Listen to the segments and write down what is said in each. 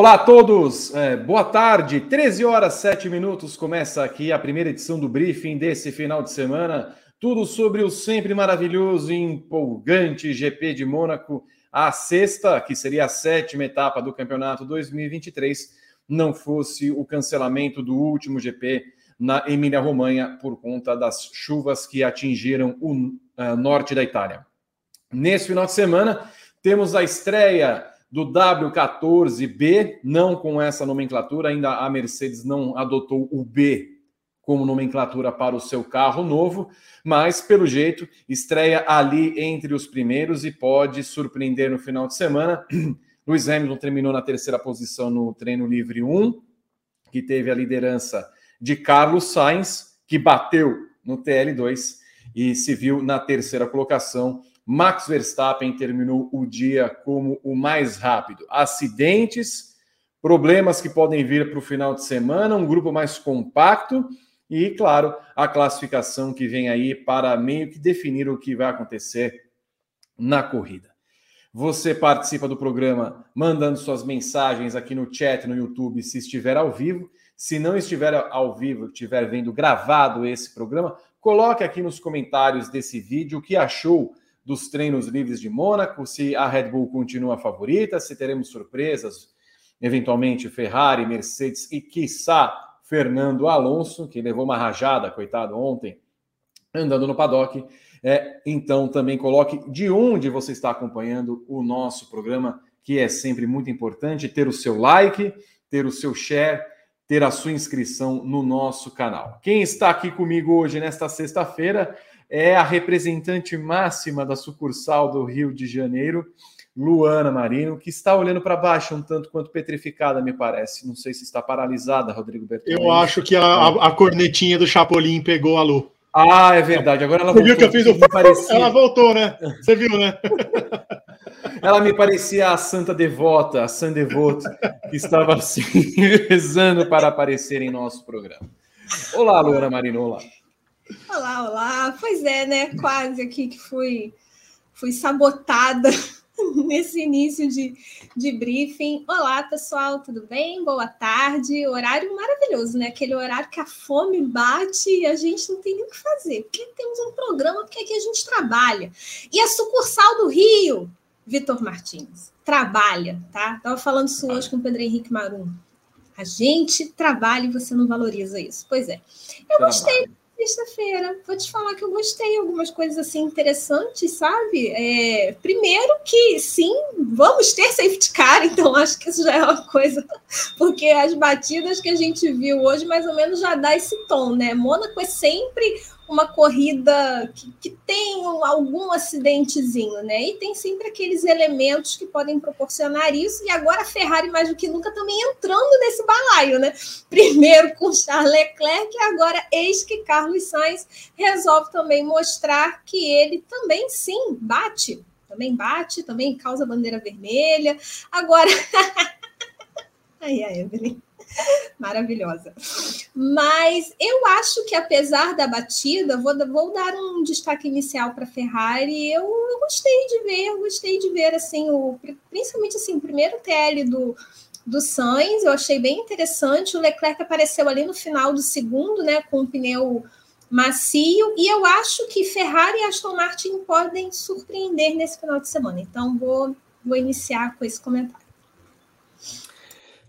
Olá a todos, é, boa tarde. 13 horas 7 minutos começa aqui a primeira edição do briefing desse final de semana. Tudo sobre o sempre maravilhoso e empolgante GP de Mônaco, a sexta, que seria a sétima etapa do campeonato 2023, não fosse o cancelamento do último GP na Emília-Romanha por conta das chuvas que atingiram o uh, norte da Itália. Nesse final de semana, temos a estreia do W14B, não com essa nomenclatura, ainda a Mercedes não adotou o B como nomenclatura para o seu carro novo, mas pelo jeito estreia ali entre os primeiros e pode surpreender no final de semana. Lewis Hamilton terminou na terceira posição no treino livre 1, que teve a liderança de Carlos Sainz, que bateu no TL2 e se viu na terceira colocação Max Verstappen terminou o dia como o mais rápido. Acidentes, problemas que podem vir para o final de semana, um grupo mais compacto e, claro, a classificação que vem aí para meio que definir o que vai acontecer na corrida. Você participa do programa mandando suas mensagens aqui no chat no YouTube se estiver ao vivo. Se não estiver ao vivo, estiver vendo gravado esse programa, coloque aqui nos comentários desse vídeo o que achou dos treinos livres de Mônaco, se a Red Bull continua favorita, se teremos surpresas, eventualmente Ferrari, Mercedes e, quiçá, Fernando Alonso, que levou uma rajada, coitado, ontem, andando no paddock. É, então, também coloque de onde você está acompanhando o nosso programa, que é sempre muito importante, ter o seu like, ter o seu share, ter a sua inscrição no nosso canal. Quem está aqui comigo hoje, nesta sexta-feira, é a representante máxima da sucursal do Rio de Janeiro, Luana Marino, que está olhando para baixo um tanto quanto petrificada, me parece. Não sei se está paralisada, Rodrigo Bertolini. Eu acho que a, a, cornetinha do Chapolin pegou a Lu. Ah, é verdade. Agora ela Você voltou. Viu que eu fiz o... parecia... Ela voltou, né? Você viu, né? ela me parecia a santa devota, a San Devoto, que estava assim, rezando para aparecer em nosso programa. Olá, Luana Marino, olá. Olá, olá. Pois é, né? Quase aqui que fui, fui sabotada nesse início de, de briefing. Olá, pessoal, tudo bem? Boa tarde. Horário maravilhoso, né? Aquele horário que a fome bate e a gente não tem nem o que fazer, porque temos um programa porque aqui a gente trabalha. E a sucursal do Rio, Vitor Martins, trabalha, tá? Tava falando isso hoje com o Pedro Henrique Marum. A gente trabalha e você não valoriza isso. Pois é. Eu gostei sexta-feira. Vou te falar que eu gostei algumas coisas assim interessantes, sabe? É, primeiro que sim, vamos ter safety car, então acho que isso já é uma coisa, porque as batidas que a gente viu hoje mais ou menos já dá esse tom, né? Mônaco é sempre uma corrida que, que tem algum acidentezinho, né? E tem sempre aqueles elementos que podem proporcionar isso. E agora a Ferrari, mais do que nunca, também entrando nesse balaio, né? Primeiro com Charles Leclerc, e agora eis que Carlos Sainz resolve também mostrar que ele também sim bate. Também bate, também causa bandeira vermelha. Agora. Aí a Evelyn. Maravilhosa. Mas eu acho que, apesar da batida, vou, vou dar um destaque inicial para a Ferrari. Eu, eu, gostei de ver, eu gostei de ver, assim, o, principalmente assim, o primeiro TL do, do Sainz, eu achei bem interessante. O Leclerc apareceu ali no final do segundo, né, com o pneu macio, e eu acho que Ferrari e Aston Martin podem surpreender nesse final de semana. Então, vou, vou iniciar com esse comentário.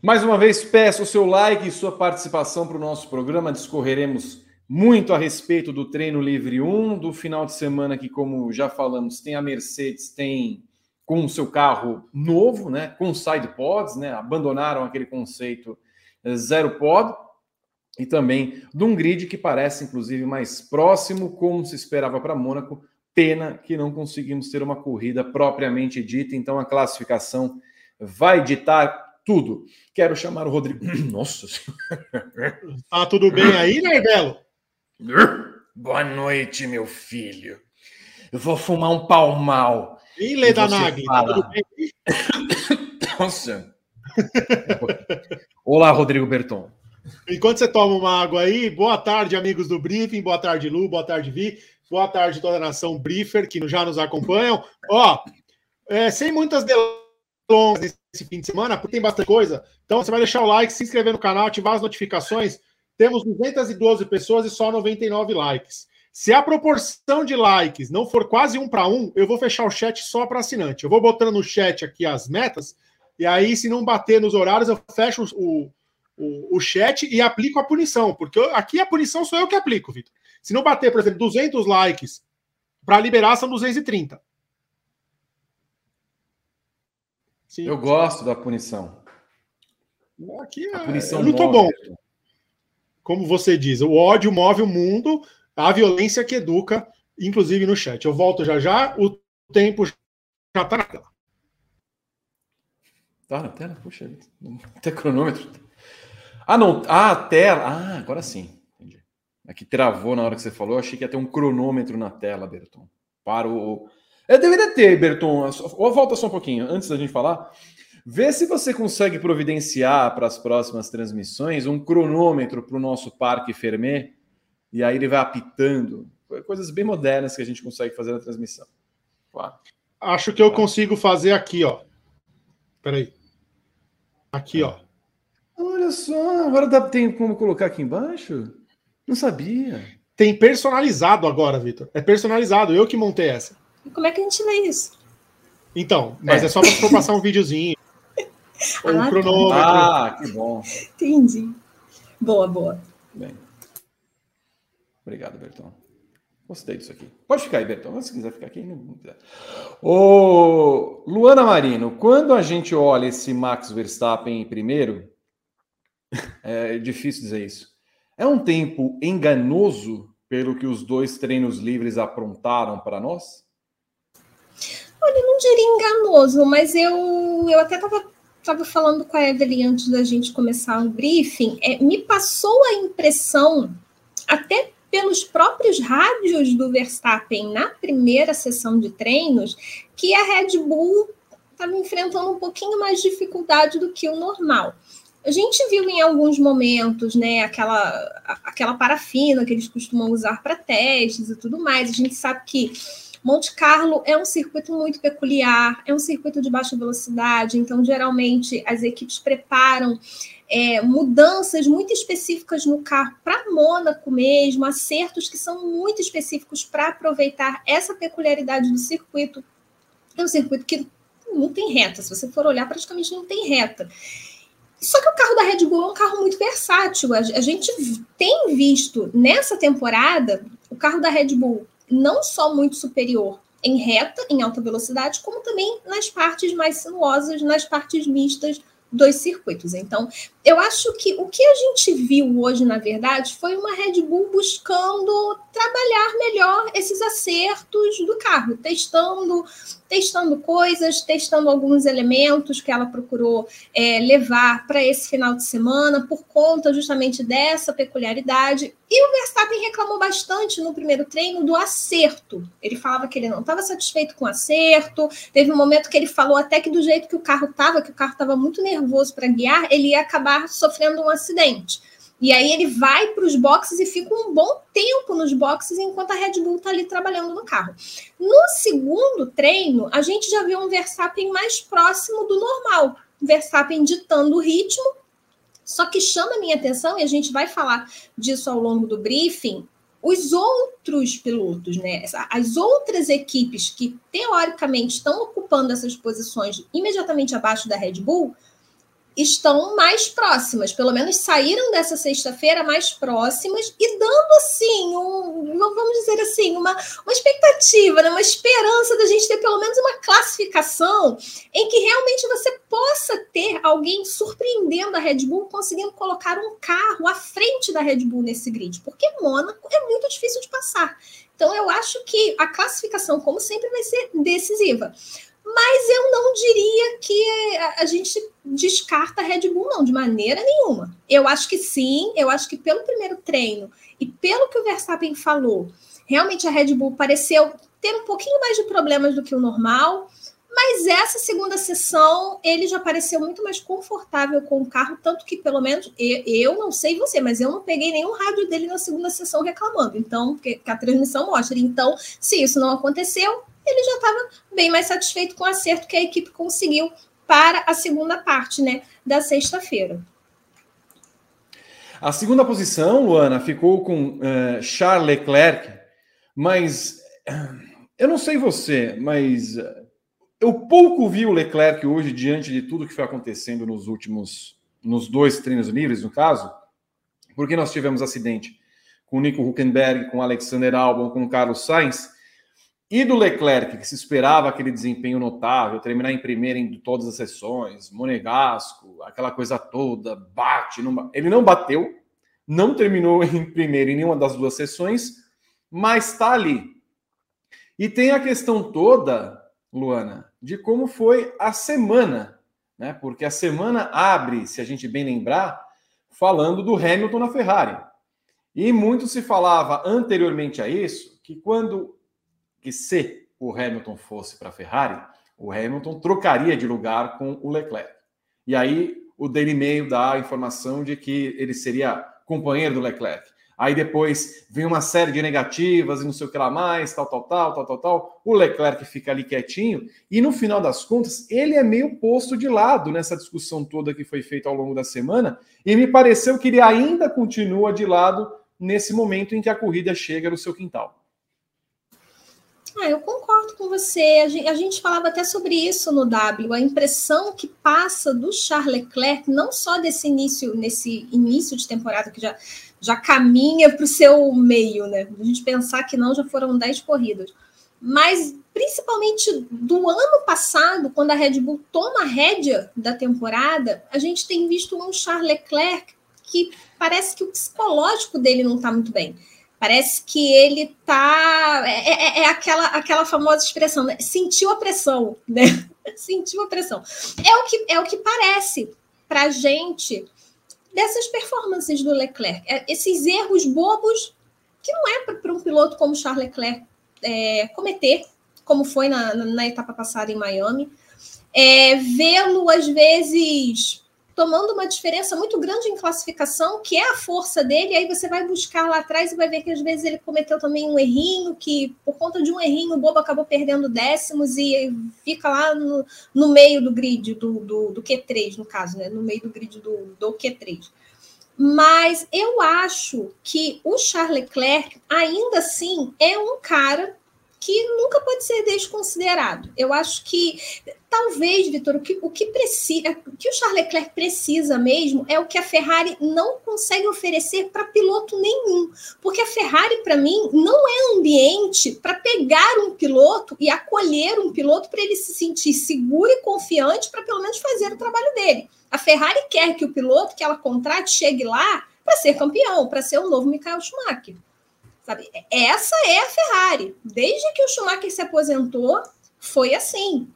Mais uma vez, peço o seu like e sua participação para o nosso programa. Discorreremos muito a respeito do treino livre 1, do final de semana que, como já falamos, tem a Mercedes, tem com o seu carro novo, né, com side pods, né, abandonaram aquele conceito eh, zero pod, e também de um grid que parece, inclusive, mais próximo, como se esperava para Mônaco. Pena que não conseguimos ter uma corrida propriamente dita, então a classificação vai ditar tudo. Quero chamar o Rodrigo. Nossa Senhora. Tá tudo bem aí, Nervelo? Boa noite, meu filho. Eu vou fumar um palmal. Ih, Leda Nagli, tá tudo bem? Nossa. Olá, Rodrigo Berton. Enquanto você toma uma água aí, boa tarde, amigos do Briefing, boa tarde, Lu, boa tarde, Vi, boa tarde, toda a nação Briefer que já nos acompanham. Ó, é, sem muitas delongas nesse fim de semana, porque tem bastante coisa. Então você vai deixar o like, se inscrever no canal, ativar as notificações. Temos 212 pessoas e só 99 likes. Se a proporção de likes não for quase um para um, eu vou fechar o chat só para assinante. Eu vou botando no chat aqui as metas, e aí, se não bater nos horários, eu fecho o, o, o chat e aplico a punição, porque eu, aqui a punição sou eu que aplico, Vitor. Se não bater, por exemplo, 200 likes para liberar, são 230. Sim. Eu gosto da punição. Aqui é, a punição é muito bom. Como você diz, o ódio move o mundo, a violência que educa, inclusive no chat. Eu volto já já, o tempo já está na tela. Tá na tela? Puxa, até cronômetro. Ah, não. Ah, tela. Ah, agora sim. Entendi. Aqui travou na hora que você falou. Eu achei que ia ter um cronômetro na tela, Berton. Para o. Eu deveria ter, Berton. Ou volta só um pouquinho, antes da gente falar. Vê se você consegue providenciar para as próximas transmissões um cronômetro para o nosso Parque Fermé. E aí ele vai apitando. Coisas bem modernas que a gente consegue fazer na transmissão. Claro. Acho que eu consigo fazer aqui, ó. Peraí. Aqui, ó. Olha só, agora dá, tem como colocar aqui embaixo? Não sabia. Tem personalizado agora, Vitor. É personalizado, eu que montei essa. Como é que a gente lê isso? Então, mas é, é só para passar um videozinho. Ou um ah, cronômetro. Ah, que bom. Entendi. Boa, boa. Bem. Obrigado, Berton. Gostei disso aqui. Pode ficar aí, Berton. Se quiser ficar aqui, não quiser. Ô, Luana Marino, quando a gente olha esse Max Verstappen em primeiro, é difícil dizer isso. É um tempo enganoso pelo que os dois treinos livres aprontaram para nós? Olha, não diria enganoso, mas eu, eu até estava tava falando com a Evelyn antes da gente começar o briefing. É, me passou a impressão, até pelos próprios rádios do Verstappen na primeira sessão de treinos, que a Red Bull estava enfrentando um pouquinho mais de dificuldade do que o normal. A gente viu em alguns momentos, né, aquela, aquela parafina que eles costumam usar para testes e tudo mais. A gente sabe que Monte Carlo é um circuito muito peculiar, é um circuito de baixa velocidade, então geralmente as equipes preparam é, mudanças muito específicas no carro para Mônaco mesmo, acertos que são muito específicos para aproveitar essa peculiaridade do circuito. É um circuito que não tem reta, se você for olhar, praticamente não tem reta. Só que o carro da Red Bull é um carro muito versátil. A gente tem visto nessa temporada o carro da Red Bull não só muito superior em reta, em alta velocidade, como também nas partes mais sinuosas, nas partes mistas dos circuitos. Então, eu acho que o que a gente viu hoje, na verdade, foi uma Red Bull buscando trabalhar melhor esses acertos do carro, testando, testando coisas, testando alguns elementos que ela procurou é, levar para esse final de semana por conta justamente dessa peculiaridade. E o Verstappen reclamou bastante no primeiro treino do acerto. Ele falava que ele não estava satisfeito com o acerto. Teve um momento que ele falou até que do jeito que o carro estava, que o carro estava muito nervoso para guiar, ele ia acabar sofrendo um acidente. E aí ele vai para os boxes e fica um bom tempo nos boxes enquanto a Red Bull está ali trabalhando no carro. No segundo treino, a gente já viu um Verstappen mais próximo do normal. Verstappen ditando o ritmo só que chama a minha atenção, e a gente vai falar disso ao longo do briefing, os outros pilotos, né? As outras equipes que teoricamente estão ocupando essas posições imediatamente abaixo da Red Bull estão mais próximas, pelo menos saíram dessa sexta-feira mais próximas e dando assim, um, vamos dizer assim, uma, uma expectativa, né? uma esperança da gente ter pelo menos uma classificação em que realmente você possa ter alguém surpreendendo a Red Bull, conseguindo colocar um carro à frente da Red Bull nesse grid, porque Mônaco é muito difícil de passar. Então eu acho que a classificação, como sempre, vai ser decisiva mas eu não diria que a, gente descarta a Red Bull, não, de maneira nenhuma. Eu acho que sim, eu acho que pelo primeiro treino e pelo que o Verstappen falou, realmente a Red Bull pareceu ter um pouquinho mais de problemas do que o normal, Mas essa segunda sessão, ele já pareceu muito mais confortável com o carro, tanto que, pelo menos, eu, eu não sei você, mas eu não peguei nenhum rádio dele na segunda sessão reclamando. Então, que, que a transmissão mostra. Então, se isso não aconteceu, ele já estava bem mais satisfeito com o acerto que a equipe conseguiu para a segunda parte, né, da sexta-feira. A segunda posição, Luana, ficou com uh, Charles Leclerc, mas eu não sei você, mas eu pouco vi o Leclerc hoje diante de tudo que foi acontecendo nos últimos, nos dois treinos livres, no caso, porque nós tivemos acidente com o Nico Huckenberg, com o Alexander Albon, com o Carlos Sainz, e do Leclerc, que se esperava aquele desempenho notável, terminar em primeiro em todas as sessões, Monegasco, aquela coisa toda, bate, não, ele não bateu, não terminou em primeiro em nenhuma das duas sessões, mas está ali. E tem a questão toda, Luana, de como foi a semana, né? Porque a semana abre, se a gente bem lembrar, falando do Hamilton na Ferrari. E muito se falava anteriormente a isso que quando que se o Hamilton fosse para a Ferrari, o Hamilton trocaria de lugar com o Leclerc. E aí o Daily Mail dá a informação de que ele seria companheiro do Leclerc. Aí depois vem uma série de negativas e não sei o que lá mais, tal, tal, tal, tal, tal, tal. O Leclerc fica ali quietinho e no final das contas ele é meio posto de lado nessa discussão toda que foi feita ao longo da semana e me pareceu que ele ainda continua de lado nesse momento em que a corrida chega no seu quintal. Ah, eu concordo com você. A gente, a gente, falava até sobre isso no W. A impressão que passa do Charles Leclerc, não só desse início, nesse início de temporada que já já caminha para o seu meio, né? A gente pensar que não, já foram 10 corridas. Mas principalmente do ano passado, quando a Red Bull toma a rédea da temporada, a gente tem visto um Charles Leclerc que parece que o psicológico dele não está muito bem. Parece que ele tá. É, é, é, aquela, aquela famosa expressão, né? sentiu a pressão, né? sentiu a pressão. É o que, é o que parece para gente dessas performances do Leclerc. É, esses erros bobos que não é para um piloto como Charles Leclerc é, cometer, como foi na, na, etapa passada em Miami. É, Vê-lo, às vezes, tomando uma diferença muito grande em classificação, que é a força dele, aí você vai buscar lá atrás e vai ver que às vezes ele cometeu também um errinho, que por conta de um errinho o Bobo acabou perdendo décimos e fica lá no, no meio do grid, do, do, do, Q3, no caso, né? No meio do grid do, do Q3. Mas eu acho que o Charles Leclerc, ainda assim, é um cara que nunca pode ser desconsiderado. Eu acho que talvez, Vitor, o que, o que precisa, o que o Charles Leclerc precisa mesmo é o que a Ferrari não consegue oferecer para piloto nenhum, porque a Ferrari para mim não é ambiente para pegar um piloto e acolher um piloto para ele se sentir seguro e confiante para pelo menos fazer o trabalho dele. A Ferrari quer que o piloto que ela contrate chegue lá para ser campeão, para ser o novo Michael Schumacher. Sabe? Essa é a Ferrari. Desde que o Schumacher se aposentou, foi assim.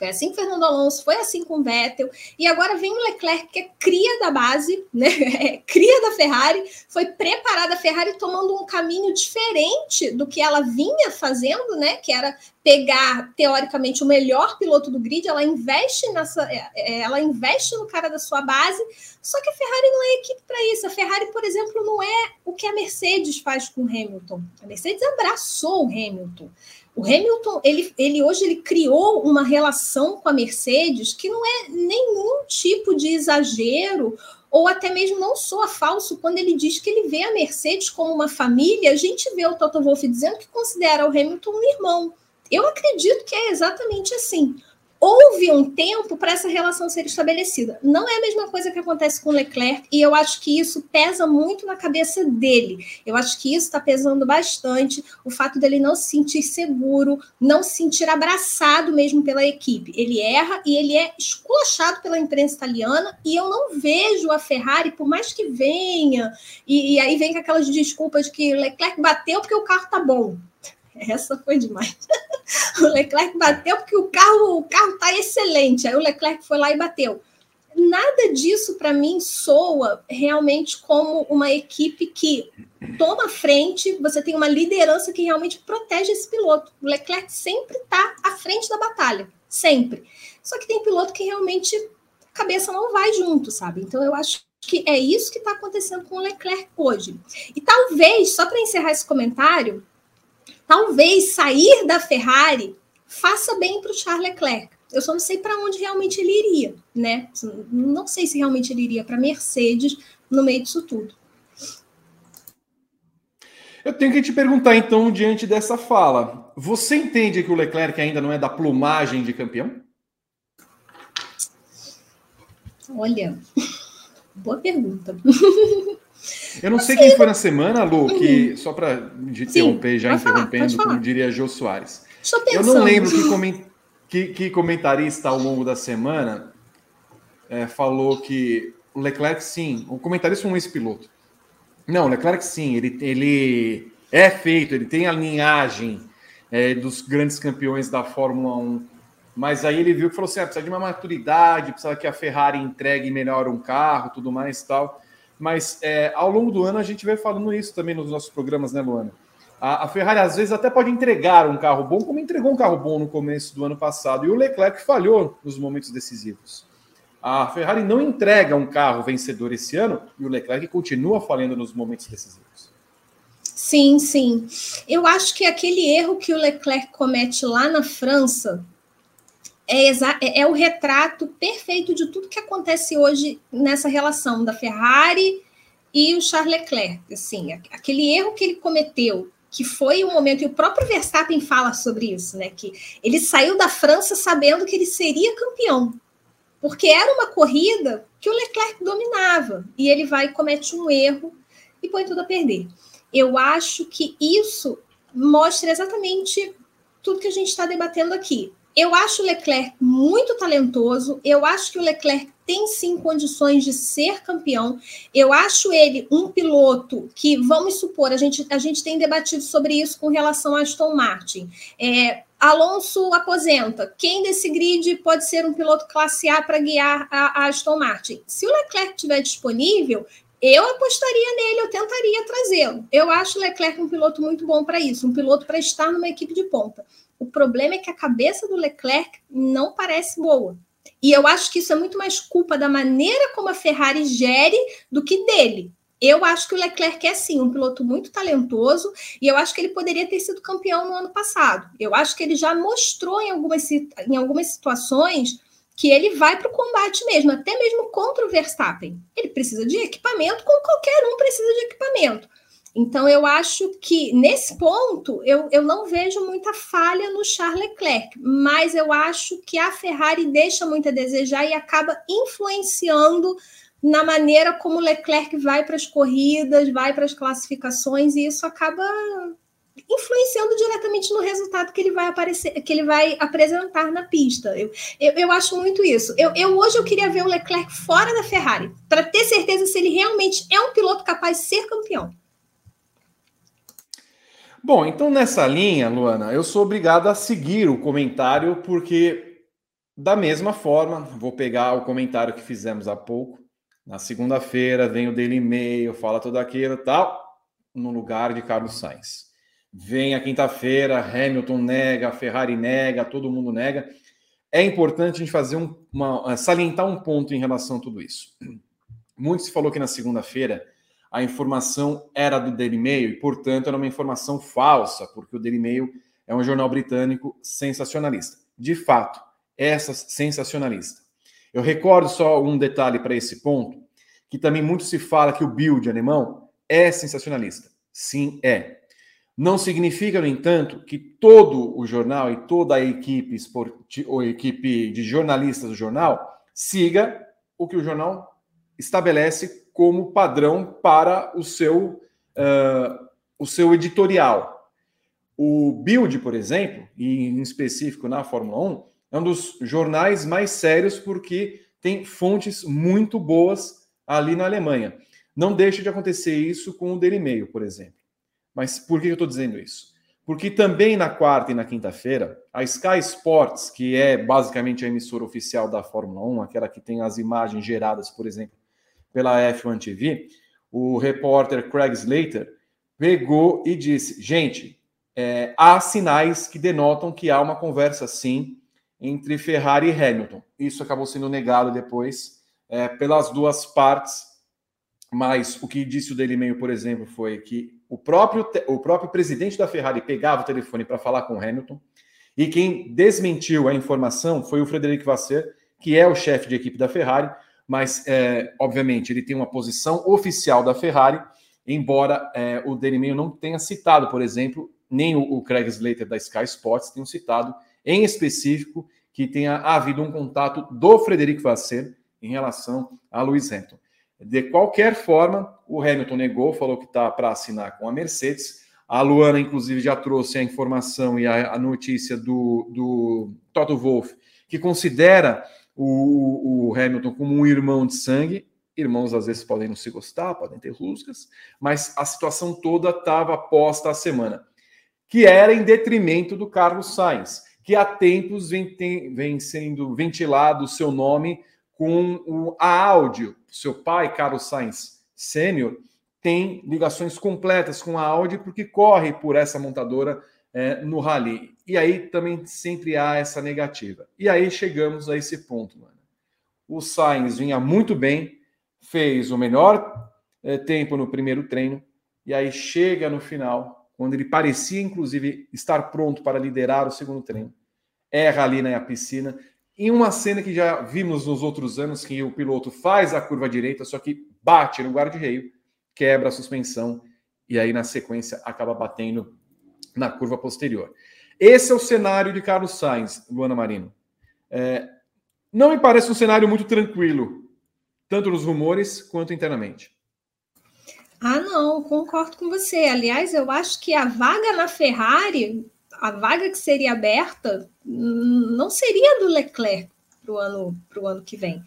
Foi assim com Fernando Alonso, foi assim com Vettel. E agora vem o Leclerc, que é cria da base, né? É cria da Ferrari, foi preparada a Ferrari tomando um caminho diferente do que ela vinha fazendo, né? Que era pegar teoricamente o melhor piloto do grid, ela investe nessa, é, é, ela investe no cara da sua base. Só que a Ferrari não é equipe para isso. A Ferrari, por exemplo, não é o que a Mercedes faz com o Hamilton. A Mercedes abraçou o Hamilton. O Hamilton, ele, ele hoje ele criou uma relação com a Mercedes que não é nenhum tipo de exagero ou até mesmo não soa falso quando ele diz que ele vê a Mercedes como uma família. A gente vê o Toto Wolff dizendo que considera o Hamilton um irmão. Eu acredito que é exatamente assim houve um tempo para essa relação ser estabelecida. Não é a mesma coisa que acontece com Leclerc, e eu acho que isso pesa muito na cabeça dele. Eu acho que isso está pesando bastante, o fato dele não se sentir seguro, não se sentir abraçado mesmo pela equipe. Ele erra e ele é esculachado pela imprensa italiana, e eu não vejo a Ferrari, por mais que venha, e, e aí vem com aquelas desculpas que Leclerc bateu porque o carro tá bom. Essa foi demais. o Leclerc bateu porque o carro o carro está excelente. Aí o Leclerc foi lá e bateu. Nada disso para mim soa realmente como uma equipe que toma frente, você tem uma liderança que realmente protege esse piloto. O Leclerc sempre está à frente da batalha. sempre. Só que tem piloto que realmente a cabeça não vai junto, sabe? Então eu acho que é isso que está acontecendo com o Leclerc hoje. E talvez, só para encerrar esse comentário, talvez sair da Ferrari faça bem para o Charles Leclerc. Eu só não sei para onde realmente ele iria, né? Não sei se realmente ele iria para Mercedes no meio disso tudo. Eu tenho que te perguntar, então, diante dessa fala, você entende que o Leclerc ainda não é da plumagem de campeão? Olha, boa pergunta. Eu não, sei, quem foi na semana, Lu, que, só para interromper, já interrompendo, falar, como diria Jô Soares. Eu não lembro que, coment, que, que comentarista ao longo da semana é, falou que o Leclerc, sim, o comentarista foi um ex-piloto. Não, o Leclerc, sim, ele, ele é feito, ele tem a linhagem é, dos grandes campeões da Fórmula 1. Mas aí ele viu que falou assim: ah, precisa de uma maturidade, precisa que a Ferrari entregue melhor um carro, tudo mais tal. Mas é, ao longo do ano a gente vai falando isso também nos nossos programas, né, Luana? A, a, Ferrari às vezes até pode entregar um carro bom, como entregou um carro bom no começo do ano passado. E o Leclerc falhou nos momentos decisivos. A Ferrari não entrega um carro vencedor esse ano e o Leclerc continua falhando nos momentos decisivos. Sim, sim. Eu acho que aquele erro que o Leclerc comete lá na França é, é, é o retrato perfeito de tudo que acontece hoje nessa relação da Ferrari e o Charles Leclerc. Assim, aquele erro que ele cometeu que foi o momento, e o próprio Verstappen fala sobre isso, né? Que ele saiu da França sabendo que ele seria campeão, porque era uma corrida que o Leclerc dominava, e ele vai e comete um erro e põe tudo a perder. Eu acho que isso mostra exatamente tudo que a gente está debatendo aqui. Eu acho o Leclerc muito talentoso. Eu acho que o Leclerc tem sim condições de ser campeão. Eu acho ele um piloto que, vamos supor, a gente, a gente tem debatido sobre isso com relação a Aston Martin. É, Alonso aposenta. Quem desse grid pode ser um piloto classe A para guiar a, a Aston Martin? Se o Leclerc estiver disponível, eu apostaria nele, eu tentaria trazê-lo. Eu acho o Leclerc um piloto muito bom para isso, um piloto para estar numa equipe de ponta. O problema é que a cabeça do Leclerc não parece boa. E eu acho que isso é muito mais culpa da maneira como a Ferrari gere do que dele. Eu acho que o Leclerc é sim um piloto muito talentoso e eu acho que ele poderia ter sido campeão no ano passado. Eu acho que ele já mostrou em algumas, em algumas situações que ele vai para o combate mesmo, até mesmo contra o Verstappen. Ele precisa de equipamento, como qualquer um precisa de equipamento. Então, eu acho que nesse ponto eu, eu não vejo muita falha no Charles Leclerc, mas eu acho que a Ferrari deixa muito a desejar e acaba influenciando na maneira como Leclerc vai para as corridas, vai para as classificações, e isso acaba influenciando diretamente no resultado que ele vai aparecer, que ele vai apresentar na pista. Eu, eu, eu acho muito isso. Eu, eu, hoje eu queria ver o Leclerc fora da Ferrari, para ter certeza se ele realmente é um piloto capaz de ser campeão. Bom, então nessa linha, Luana, eu sou obrigado a seguir o comentário, porque da mesma forma, vou pegar o comentário que fizemos há pouco. Na segunda-feira vem o Daily Mail, fala tudo aquilo tal, no lugar de Carlos Sainz. Vem a quinta-feira, Hamilton nega, Ferrari nega, todo mundo nega. É importante a gente fazer um, uma, salientar um ponto em relação a tudo isso. Muito se falou que na segunda-feira a informação era do Daily Mail e, portanto, era uma informação falsa, porque o Daily Mail é um jornal britânico sensacionalista. De fato, essa sensacionalista. Eu recordo só um detalhe para esse ponto, que também muito se fala que o Bild alemão é sensacionalista. Sim, é. Não significa, no entanto, que todo o jornal e toda a equipe, ou equipe de jornalistas do jornal siga o que o jornal estabelece como padrão para o seu, uh, o seu editorial. O Bild, por exemplo, e em específico na Fórmula 1, é um dos jornais mais sérios porque tem fontes muito boas ali na Alemanha. Não deixa de acontecer isso com o Daily Mail, por exemplo. Mas por que eu estou dizendo isso? Porque também na quarta e na quinta-feira, a Sky Sports, que é basicamente a emissora oficial da Fórmula 1, aquela que tem as imagens geradas, por exemplo, pela F1 TV, o repórter Craig Slater pegou e disse: gente, é, há sinais que denotam que há uma conversa sim entre Ferrari e Hamilton. Isso acabou sendo negado depois é, pelas duas partes, mas o que disse o Daily Mail, por exemplo, foi que o próprio, o próprio presidente da Ferrari pegava o telefone para falar com Hamilton, e quem desmentiu a informação foi o Frederico Vasser, que é o chefe de equipe da Ferrari, mas, é, obviamente, ele tem uma posição oficial da Ferrari, embora é, o Daily Mail não tenha citado, por exemplo, nem o, o Craig Slater da Sky Sports tenham citado em específico que tenha havido um contato do Frederico Vasser em relação a Lewis Hamilton. De qualquer forma, o Hamilton negou, falou que está para assinar com a Mercedes. A Luana, inclusive, já trouxe a informação e a, a notícia do, do Toto Wolff, que considera o, o, Hamilton como um irmão de sangue. Irmãos às vezes podem não se gostar, podem ter rusgas, mas a situação toda estava posta a semana, que era em detrimento do Carlos Sainz que há tempos vem, tem, vem sendo ventilado o seu nome com o, a áudio. Seu pai, Carlos Sainz Sênior, tem ligações completas com a Audi porque corre por essa montadora é, no Rally. E aí também sempre há essa negativa. E aí chegamos a esse ponto, mano. O Sainz vinha muito bem, fez o melhor é, tempo no primeiro treino, e aí chega no final, quando ele parecia inclusive estar pronto para liderar o segundo treino, erra ali na piscina. Em uma cena que já vimos nos outros anos, que o piloto faz a curva direita, só que bate no guarda-reio, quebra a suspensão e aí na sequência acaba batendo na curva posterior. Esse é o cenário de Carlos Sainz, Luana Marino. É, não me parece um cenário muito tranquilo, tanto nos rumores quanto internamente. Ah, não, concordo com você. Aliás, eu acho que a vaga na Ferrari a vaga que seria aberta não seria do Leclerc para o ano, pro ano que vem.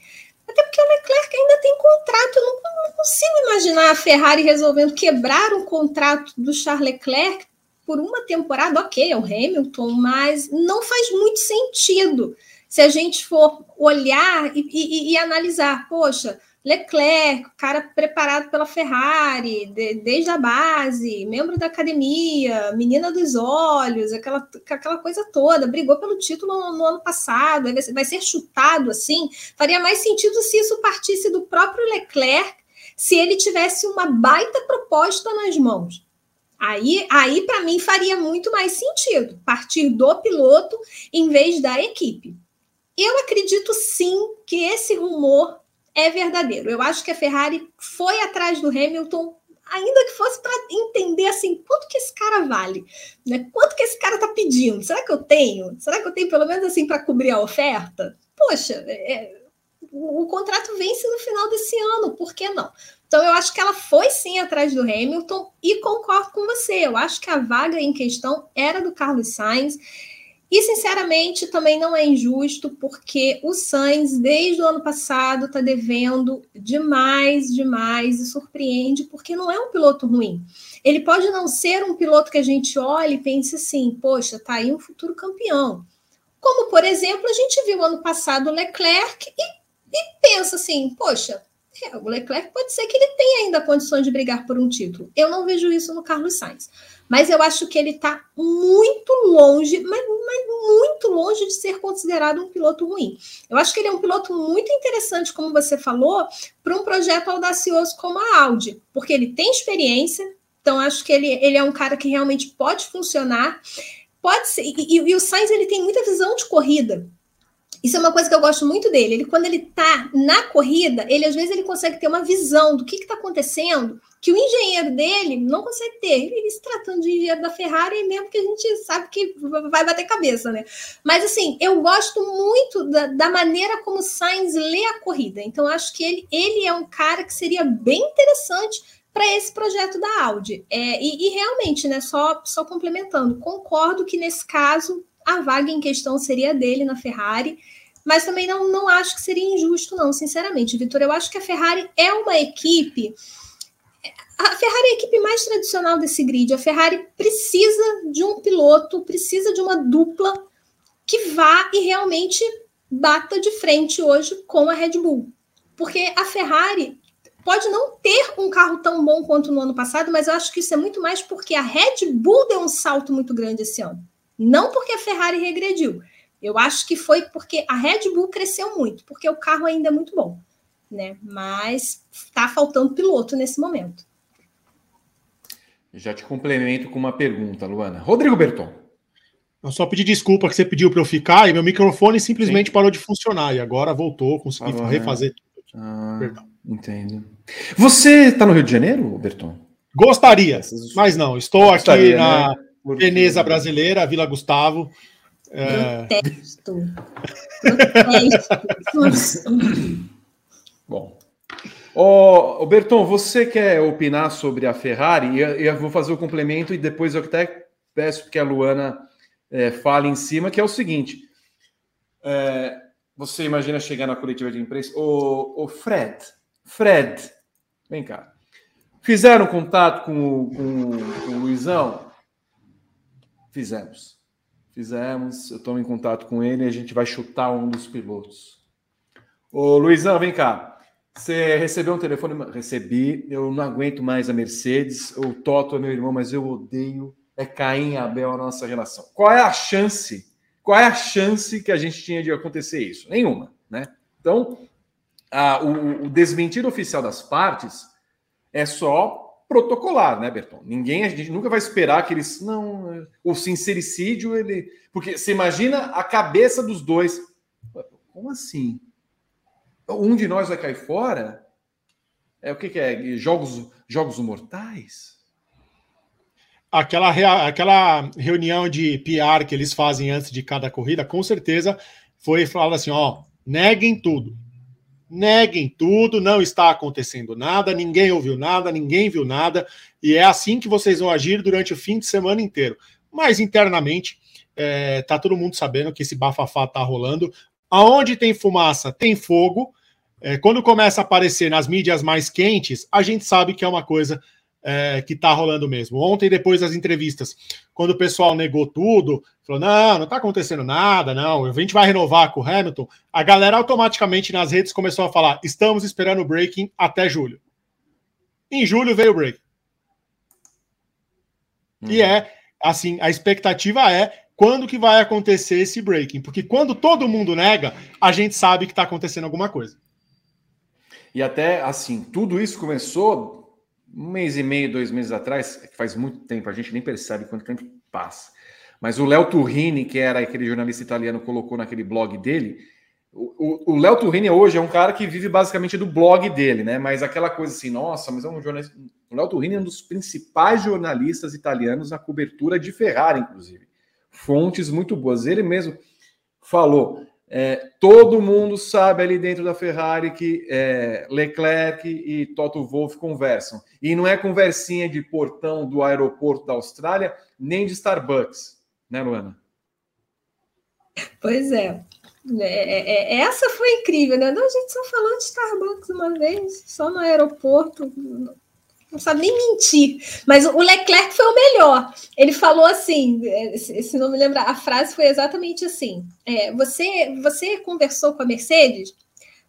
Até porque o Leclerc ainda tem contrato. Não, não consigo imaginar a Ferrari resolvendo quebrar um contrato do Charles Leclerc por uma temporada. Ok, é o Hamilton, mas não faz muito sentido se a gente for olhar e, e, e analisar. Poxa, Leclerc, cara preparado pela Ferrari, de, desde a base, membro da academia, menina dos olhos, aquela, aquela coisa toda, brigou pelo título no, no ano passado, vai ser chutado assim. Faria mais sentido se isso partisse do próprio Leclerc, se ele tivesse uma baita proposta nas mãos. Aí, aí para mim, faria muito mais sentido partir do piloto em vez da equipe. Eu acredito sim que esse rumor é verdadeiro. Eu acho que a Ferrari foi atrás do Hamilton, ainda que fosse para entender assim, quanto que esse cara vale, né? Quanto que esse cara está pedindo? Será que eu tenho? Será que eu tenho pelo menos assim para cobrir a oferta? Poxa, é, é, o, o contrato vence no final desse ano, por que não? Então, eu acho que ela foi sim atrás do Hamilton e concordo com você. Eu acho que a vaga em questão era do Carlos Sainz. E, sinceramente, também não é injusto, porque o Sainz, desde o ano passado, está devendo demais, demais, e surpreende, porque não é um piloto ruim. Ele pode não ser um piloto que a gente olha e pense assim, poxa, tá aí um futuro campeão. Como, por exemplo, a gente viu ano passado o Leclerc e, e pensa assim, poxa, é, o Leclerc pode ser que ele tenha ainda condições de brigar por um título. Eu não vejo isso no Carlos Sainz mas eu acho que ele está muito longe, mas, mas, muito longe de ser considerado um piloto ruim. Eu acho que ele é um piloto muito interessante, como você falou, para um projeto audacioso como a Audi, porque ele tem experiência, então acho que ele, ele é um cara que realmente pode funcionar. Pode ser, e, e, e o Sainz ele tem muita visão de corrida. Isso é uma coisa que eu gosto muito dele. Ele, quando ele está na corrida, ele às vezes ele consegue ter uma visão do que está acontecendo que o engenheiro dele não consegue ter. Ele, se tratando de engenheiro da Ferrari, mesmo que a gente sabe que vai bater cabeça, né? Mas assim, eu gosto muito da, da maneira como Sainz lê a corrida. Então, acho que ele, ele é um cara que seria bem interessante para esse projeto da Audi. É, e, e, realmente, né, só, só complementando, concordo que nesse caso a vaga em questão seria dele na Ferrari, mas também não, não acho que seria injusto, não, sinceramente. Vitor, eu acho que a Ferrari é uma equipe. A Ferrari é a equipe mais tradicional desse grid. A Ferrari precisa de um piloto, precisa de uma dupla que vá e realmente bata de frente hoje com a Red Bull. Porque a Ferrari pode não ter um carro tão bom quanto no ano passado, mas eu acho que isso é muito mais porque a Red Bull deu um salto muito grande esse ano. Não porque a Ferrari regrediu. Eu acho que foi porque a Red Bull cresceu muito, porque o carro ainda é muito bom, né? Mas está faltando piloto nesse momento. Já te complemento com uma pergunta, Luana. Rodrigo Berton. Eu só pedi desculpa que você pediu para eu ficar e meu microfone simplesmente Sim. parou de funcionar e agora voltou, consegui ah, refazer tudo. Ah, Perdão. Entendo. Você está no Rio de Janeiro, Berton? Gostaria, mas não. Estou Gostaria, aqui na né? Porque... Veneza Brasileira, Vila Gustavo. É... Protesto. Protesto. Bom. Ô, Berton, você quer opinar sobre a Ferrari? Eu, eu vou fazer o complemento e depois eu até peço que a Luana é, fale em cima, que é o seguinte. É, você imagina chegar na coletiva de imprensa, o, o Fred, Fred, vem cá. Fizeram contato com, com, com o Luizão? Fizemos. Fizemos, eu estou em contato com ele e a gente vai chutar um dos pilotos. Ô Luizão, vem cá. Você recebeu um telefone? Recebi. Eu não aguento mais a Mercedes. O Toto é meu irmão, mas eu odeio. É Caim e Abel a nossa relação. Qual é a chance? Qual é a chance que a gente tinha de acontecer isso? Nenhuma, né? Então, a, o, o desmentido oficial das partes é só protocolar, né, Berton? Ninguém, a gente nunca vai esperar que eles. Não, o sincericídio, ele. Porque você imagina a cabeça dos dois. Como assim? Um de nós vai cair fora? É o que, que é? Jogos, jogos mortais? Aquela, rea... aquela reunião de PR que eles fazem antes de cada corrida, com certeza foi falado assim: ó, neguem tudo neguem tudo, não está acontecendo nada, ninguém ouviu nada, ninguém viu nada, e é assim que vocês vão agir durante o fim de semana inteiro. Mas internamente, é, tá todo mundo sabendo que esse bafafá tá rolando. Aonde tem fumaça, tem fogo. É, quando começa a aparecer nas mídias mais quentes, a gente sabe que é uma coisa é, que está rolando mesmo. Ontem, depois das entrevistas, quando o pessoal negou tudo, falou: não, não está acontecendo nada, não, a gente vai renovar com o Hamilton. A galera automaticamente nas redes começou a falar: estamos esperando o breaking até julho. Em julho veio o break. Uhum. E é assim: a expectativa é quando que vai acontecer esse breaking, porque quando todo mundo nega, a gente sabe que está acontecendo alguma coisa. E até assim, tudo isso começou um mês e meio, dois meses atrás, é faz muito tempo, a gente nem percebe quanto tempo passa. Mas o Léo Turrini, que era aquele jornalista italiano, colocou naquele blog dele. O Léo Turrini hoje é um cara que vive basicamente do blog dele, né? Mas aquela coisa assim, nossa, mas é um jornalista. O Léo Turrini é um dos principais jornalistas italianos na cobertura de Ferrari, inclusive. Fontes muito boas. Ele mesmo falou: é, todo mundo sabe ali dentro da Ferrari que é, Leclerc e Toto Wolff conversam. E não é conversinha de portão do aeroporto da Austrália, nem de Starbucks, né, Luana? Pois é. É, é, é essa foi incrível, né? Não, a gente só falou de Starbucks uma vez, só no aeroporto não sabe nem mentir. Mas o Leclerc foi o melhor. Ele falou assim: se não me lembra, a frase foi exatamente assim: é, você, você conversou com a Mercedes?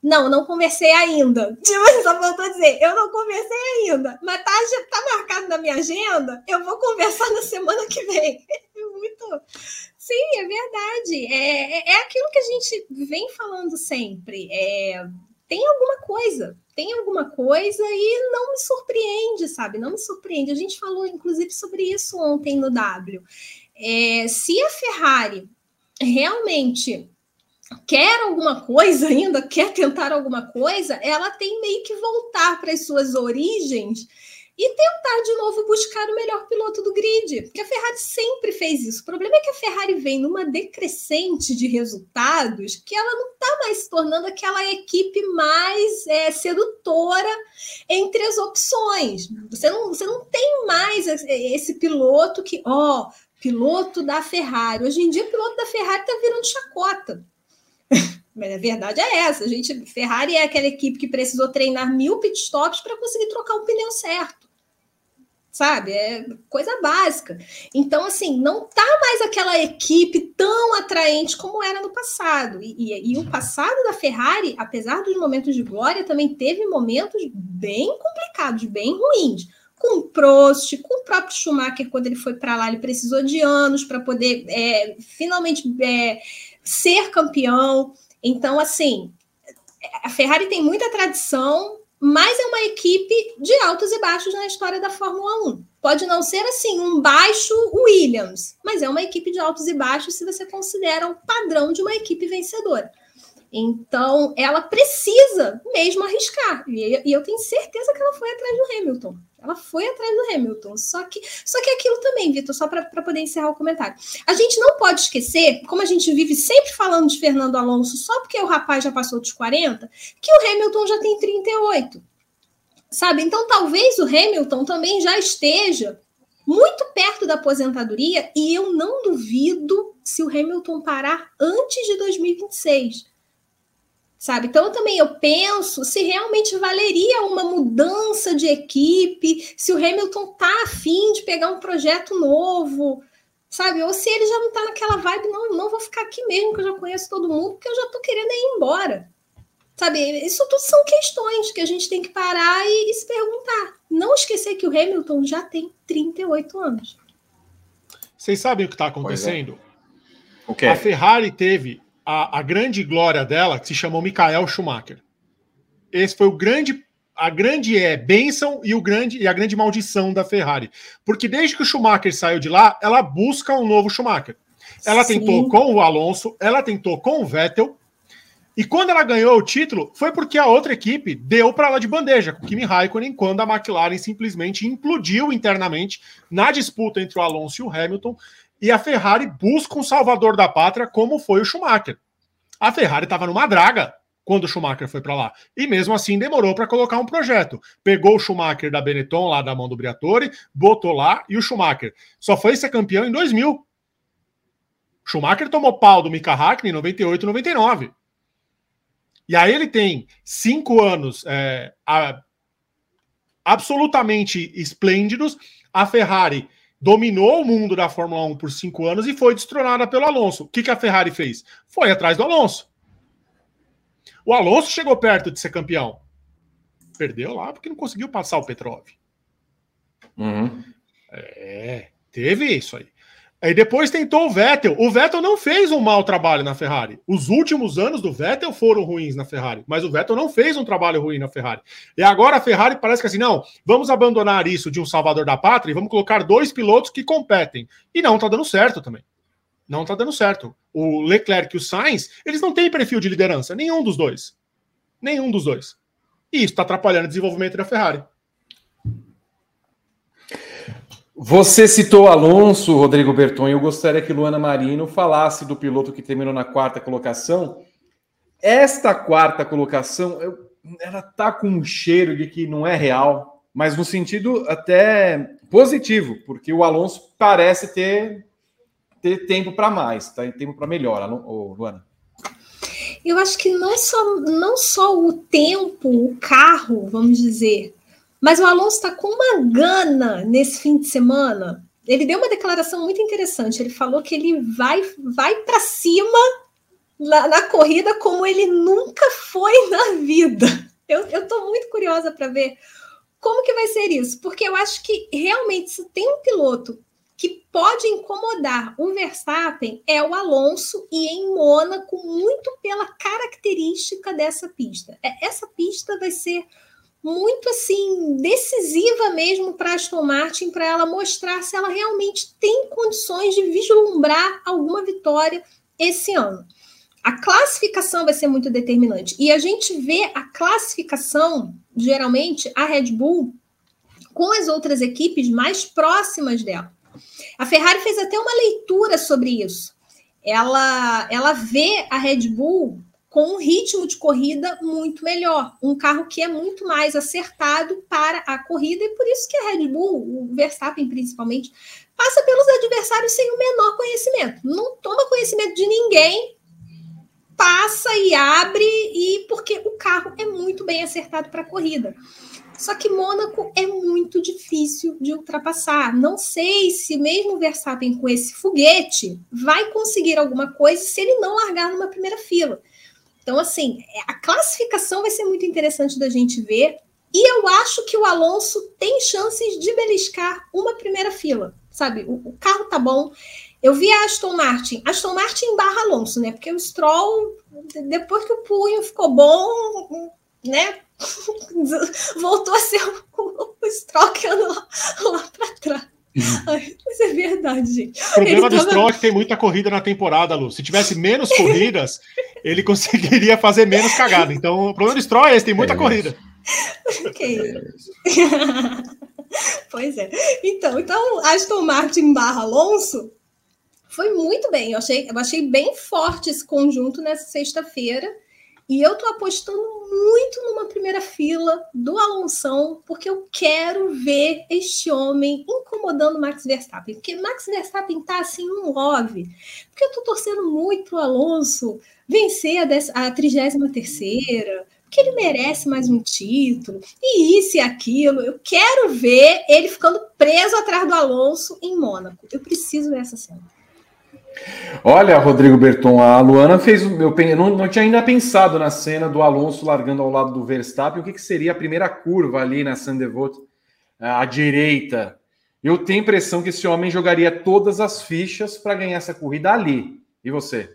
Não, não conversei ainda. Tipo, só a dizer, eu não conversei ainda, mas tá, já tá marcado na minha agenda, eu vou conversar na semana que vem. Muito. Sim, é verdade. É, é, é aquilo que a gente vem falando sempre. É, tem alguma coisa, tem alguma coisa e não me surpreende, sabe? Não me surpreende. A gente falou, inclusive, sobre isso ontem no W. É, se a Ferrari realmente quer alguma coisa ainda, quer tentar alguma coisa, ela tem meio que voltar para as suas origens e tentar de novo buscar o melhor piloto do grid. Porque a Ferrari sempre fez isso. O problema é que a Ferrari vem numa decrescente de resultados que ela não está mais se tornando aquela equipe mais é, sedutora entre as opções. Você não, você não tem mais esse piloto que, ó, piloto da Ferrari. Hoje em dia, o piloto da Ferrari está virando chacota. Mas a verdade é essa. A gente, Ferrari é aquela equipe que precisou treinar mil pitstops para conseguir trocar o pneu certo sabe? É coisa básica. Então, assim, não tá mais aquela equipe tão atraente como era no passado. E, e, e, o passado da Ferrari, apesar dos momentos de glória, também teve momentos bem complicados, bem ruins. Com o Prost, com o próprio Schumacher, quando ele foi para lá, ele precisou de anos para poder é, finalmente é, ser campeão. Então, assim, a Ferrari tem muita tradição, mas é uma equipe de altos e baixos na história da Fórmula 1. Pode não ser assim um baixo Williams, mas é uma equipe de altos e baixos se você considera o padrão de uma equipe vencedora. Então, ela precisa mesmo arriscar. E eu tenho certeza que ela foi atrás do Hamilton. Ela foi atrás do Hamilton. Só que, só que aquilo também, Vitor, só para poder encerrar o comentário. A gente não pode esquecer, como a gente vive sempre falando de Fernando Alonso, só porque o rapaz já passou dos 40, que o Hamilton já tem 38. Sabe? Então, talvez o Hamilton também já esteja muito perto da aposentadoria, e eu não duvido se o Hamilton parar antes de 2026 sabe? Então também eu penso se realmente valeria uma mudança de equipe, se o Hamilton tá afim de pegar um projeto novo, sabe? Ou se ele já não tá naquela vibe, não, não vou ficar aqui mesmo, que eu já conheço todo mundo, porque eu já tô querendo ir embora. Sabe, isso tudo são questões que a gente tem que parar e, e se perguntar. Não esquecer que o Hamilton já tem 38 anos. Vocês sabem o que está acontecendo? É. O quê? A Ferrari teve a, a grande glória dela, que se chamou Michael Schumacher. Esse foi o grande a grande é bênção e o grande e a grande maldição da Ferrari. Porque desde que o Schumacher saiu de lá, ela busca um novo Schumacher. Ela Sim. tentou com o Alonso, ela tentou com o Vettel. E quando ela ganhou o título, foi porque a outra equipe deu para ela de bandeja, com Kimi Raikkonen, quando a McLaren simplesmente implodiu internamente na disputa entre o Alonso e o Hamilton, e a Ferrari busca um salvador da pátria, como foi o Schumacher. A Ferrari estava numa draga quando o Schumacher foi para lá. E mesmo assim demorou para colocar um projeto. Pegou o Schumacher da Benetton, lá da mão do Briatore, botou lá, e o Schumacher só foi ser campeão em 2000. Schumacher tomou pau do Mika Hakkinen em 98 99. E aí ele tem cinco anos é, a, absolutamente esplêndidos. A Ferrari dominou o mundo da Fórmula 1 por cinco anos e foi destronada pelo Alonso. O que, que a Ferrari fez? Foi atrás do Alonso. O Alonso chegou perto de ser campeão. Perdeu lá porque não conseguiu passar o Petrov. Uhum. É, teve isso aí. Aí depois tentou o Vettel. O Vettel não fez um mau trabalho na Ferrari. Os últimos anos do Vettel foram ruins na Ferrari, mas o Vettel não fez um trabalho ruim na Ferrari. E agora a Ferrari parece que assim, não, vamos abandonar isso de um salvador da pátria e vamos colocar dois pilotos que competem. E não tá dando certo também. Não tá dando certo. O Leclerc e o Sainz, eles não têm perfil de liderança, nenhum dos dois. Nenhum dos dois. E isso está atrapalhando o desenvolvimento da Ferrari. Você citou Alonso, Rodrigo Berton, e eu gostaria que Luana Marino falasse do piloto que terminou na quarta colocação. Esta quarta colocação, eu, ela tá com um cheiro de que não é real, mas no sentido até positivo, porque o Alonso parece ter, ter tempo para mais, tá? tempo para melhor, Luana. Eu acho que não só, não só o tempo, o carro, vamos dizer, mas o Alonso está com uma gana nesse fim de semana. Ele deu uma declaração muito interessante. Ele falou que ele vai, vai para cima na, na, corrida como ele nunca foi na vida. Eu estou muito curiosa para ver como que vai ser isso, porque eu acho que realmente se tem um piloto que pode incomodar o Verstappen é o Alonso e em Mônaco muito pela característica dessa pista. É, essa pista vai ser muito assim decisiva mesmo para Aston Martin para ela mostrar se ela realmente tem condições de vislumbrar alguma vitória esse ano. A classificação vai ser muito determinante e a gente vê a classificação geralmente a Red Bull com as outras equipes mais próximas dela. A Ferrari fez até uma leitura sobre isso. Ela ela vê a Red Bull com um ritmo de corrida muito melhor, um carro que é muito mais acertado para a corrida, e por isso que a Red Bull, o Verstappen principalmente, passa pelos adversários sem o menor conhecimento. Não toma conhecimento de ninguém, passa e abre, e porque o carro é muito bem acertado para a corrida. Só que Mônaco é muito difícil de ultrapassar. Não sei se mesmo o Verstappen com esse foguete vai conseguir alguma coisa se ele não largar numa primeira fila. Então, assim, é, a classificação vai ser muito interessante da gente ver. E eu acho que o Alonso tem chances de beliscar uma primeira fila, sabe? O, o carro tá bom. Eu vi a Aston Martin, Aston Martin barra Alonso, né? Porque o Stroll, depois que o punho ficou bom, né? Voltou a ser o, o Stroll que anda lá, lá para trás. Mas é verdade, gente. O problema do Stroll é que tem muita corrida na temporada, Lu. Se tivesse menos corridas, ele conseguiria fazer menos cagada. Então, o problema do Stroll é esse, tem muita é corrida. Ok. pois é. Então, então, Aston Martin barra Alonso foi muito bem. Eu achei, eu achei bem forte esse conjunto nessa sexta-feira. E eu tô apostando muito numa primeira fila do Alonso, porque eu quero ver este homem incomodando Max Verstappen. Porque Max Verstappen tá assim um love. Porque eu tô torcendo muito pro Alonso vencer a, a 33 terceira, porque ele merece mais um título, e isso e aquilo. Eu quero ver ele ficando preso atrás do Alonso em Mônaco. Eu preciso ver essa cena. Olha, Rodrigo Berton, a Luana fez. Eu não, não tinha ainda pensado na cena do Alonso largando ao lado do Verstappen. O que, que seria a primeira curva ali na Sandevot, à direita? Eu tenho a impressão que esse homem jogaria todas as fichas para ganhar essa corrida ali. E você?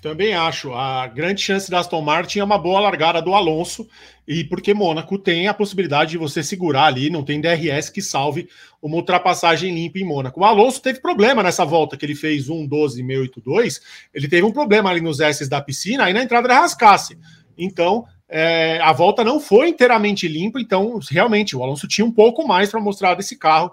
Também acho. A grande chance da Aston Martin é uma boa largada do Alonso, e porque Mônaco tem a possibilidade de você segurar ali, não tem DRS que salve uma ultrapassagem limpa em Mônaco. O Alonso teve problema nessa volta que ele fez 1.12.682, ele teve um problema ali nos S da piscina, e na entrada da rascasse. Então, é, a volta não foi inteiramente limpa, então, realmente, o Alonso tinha um pouco mais para mostrar desse carro.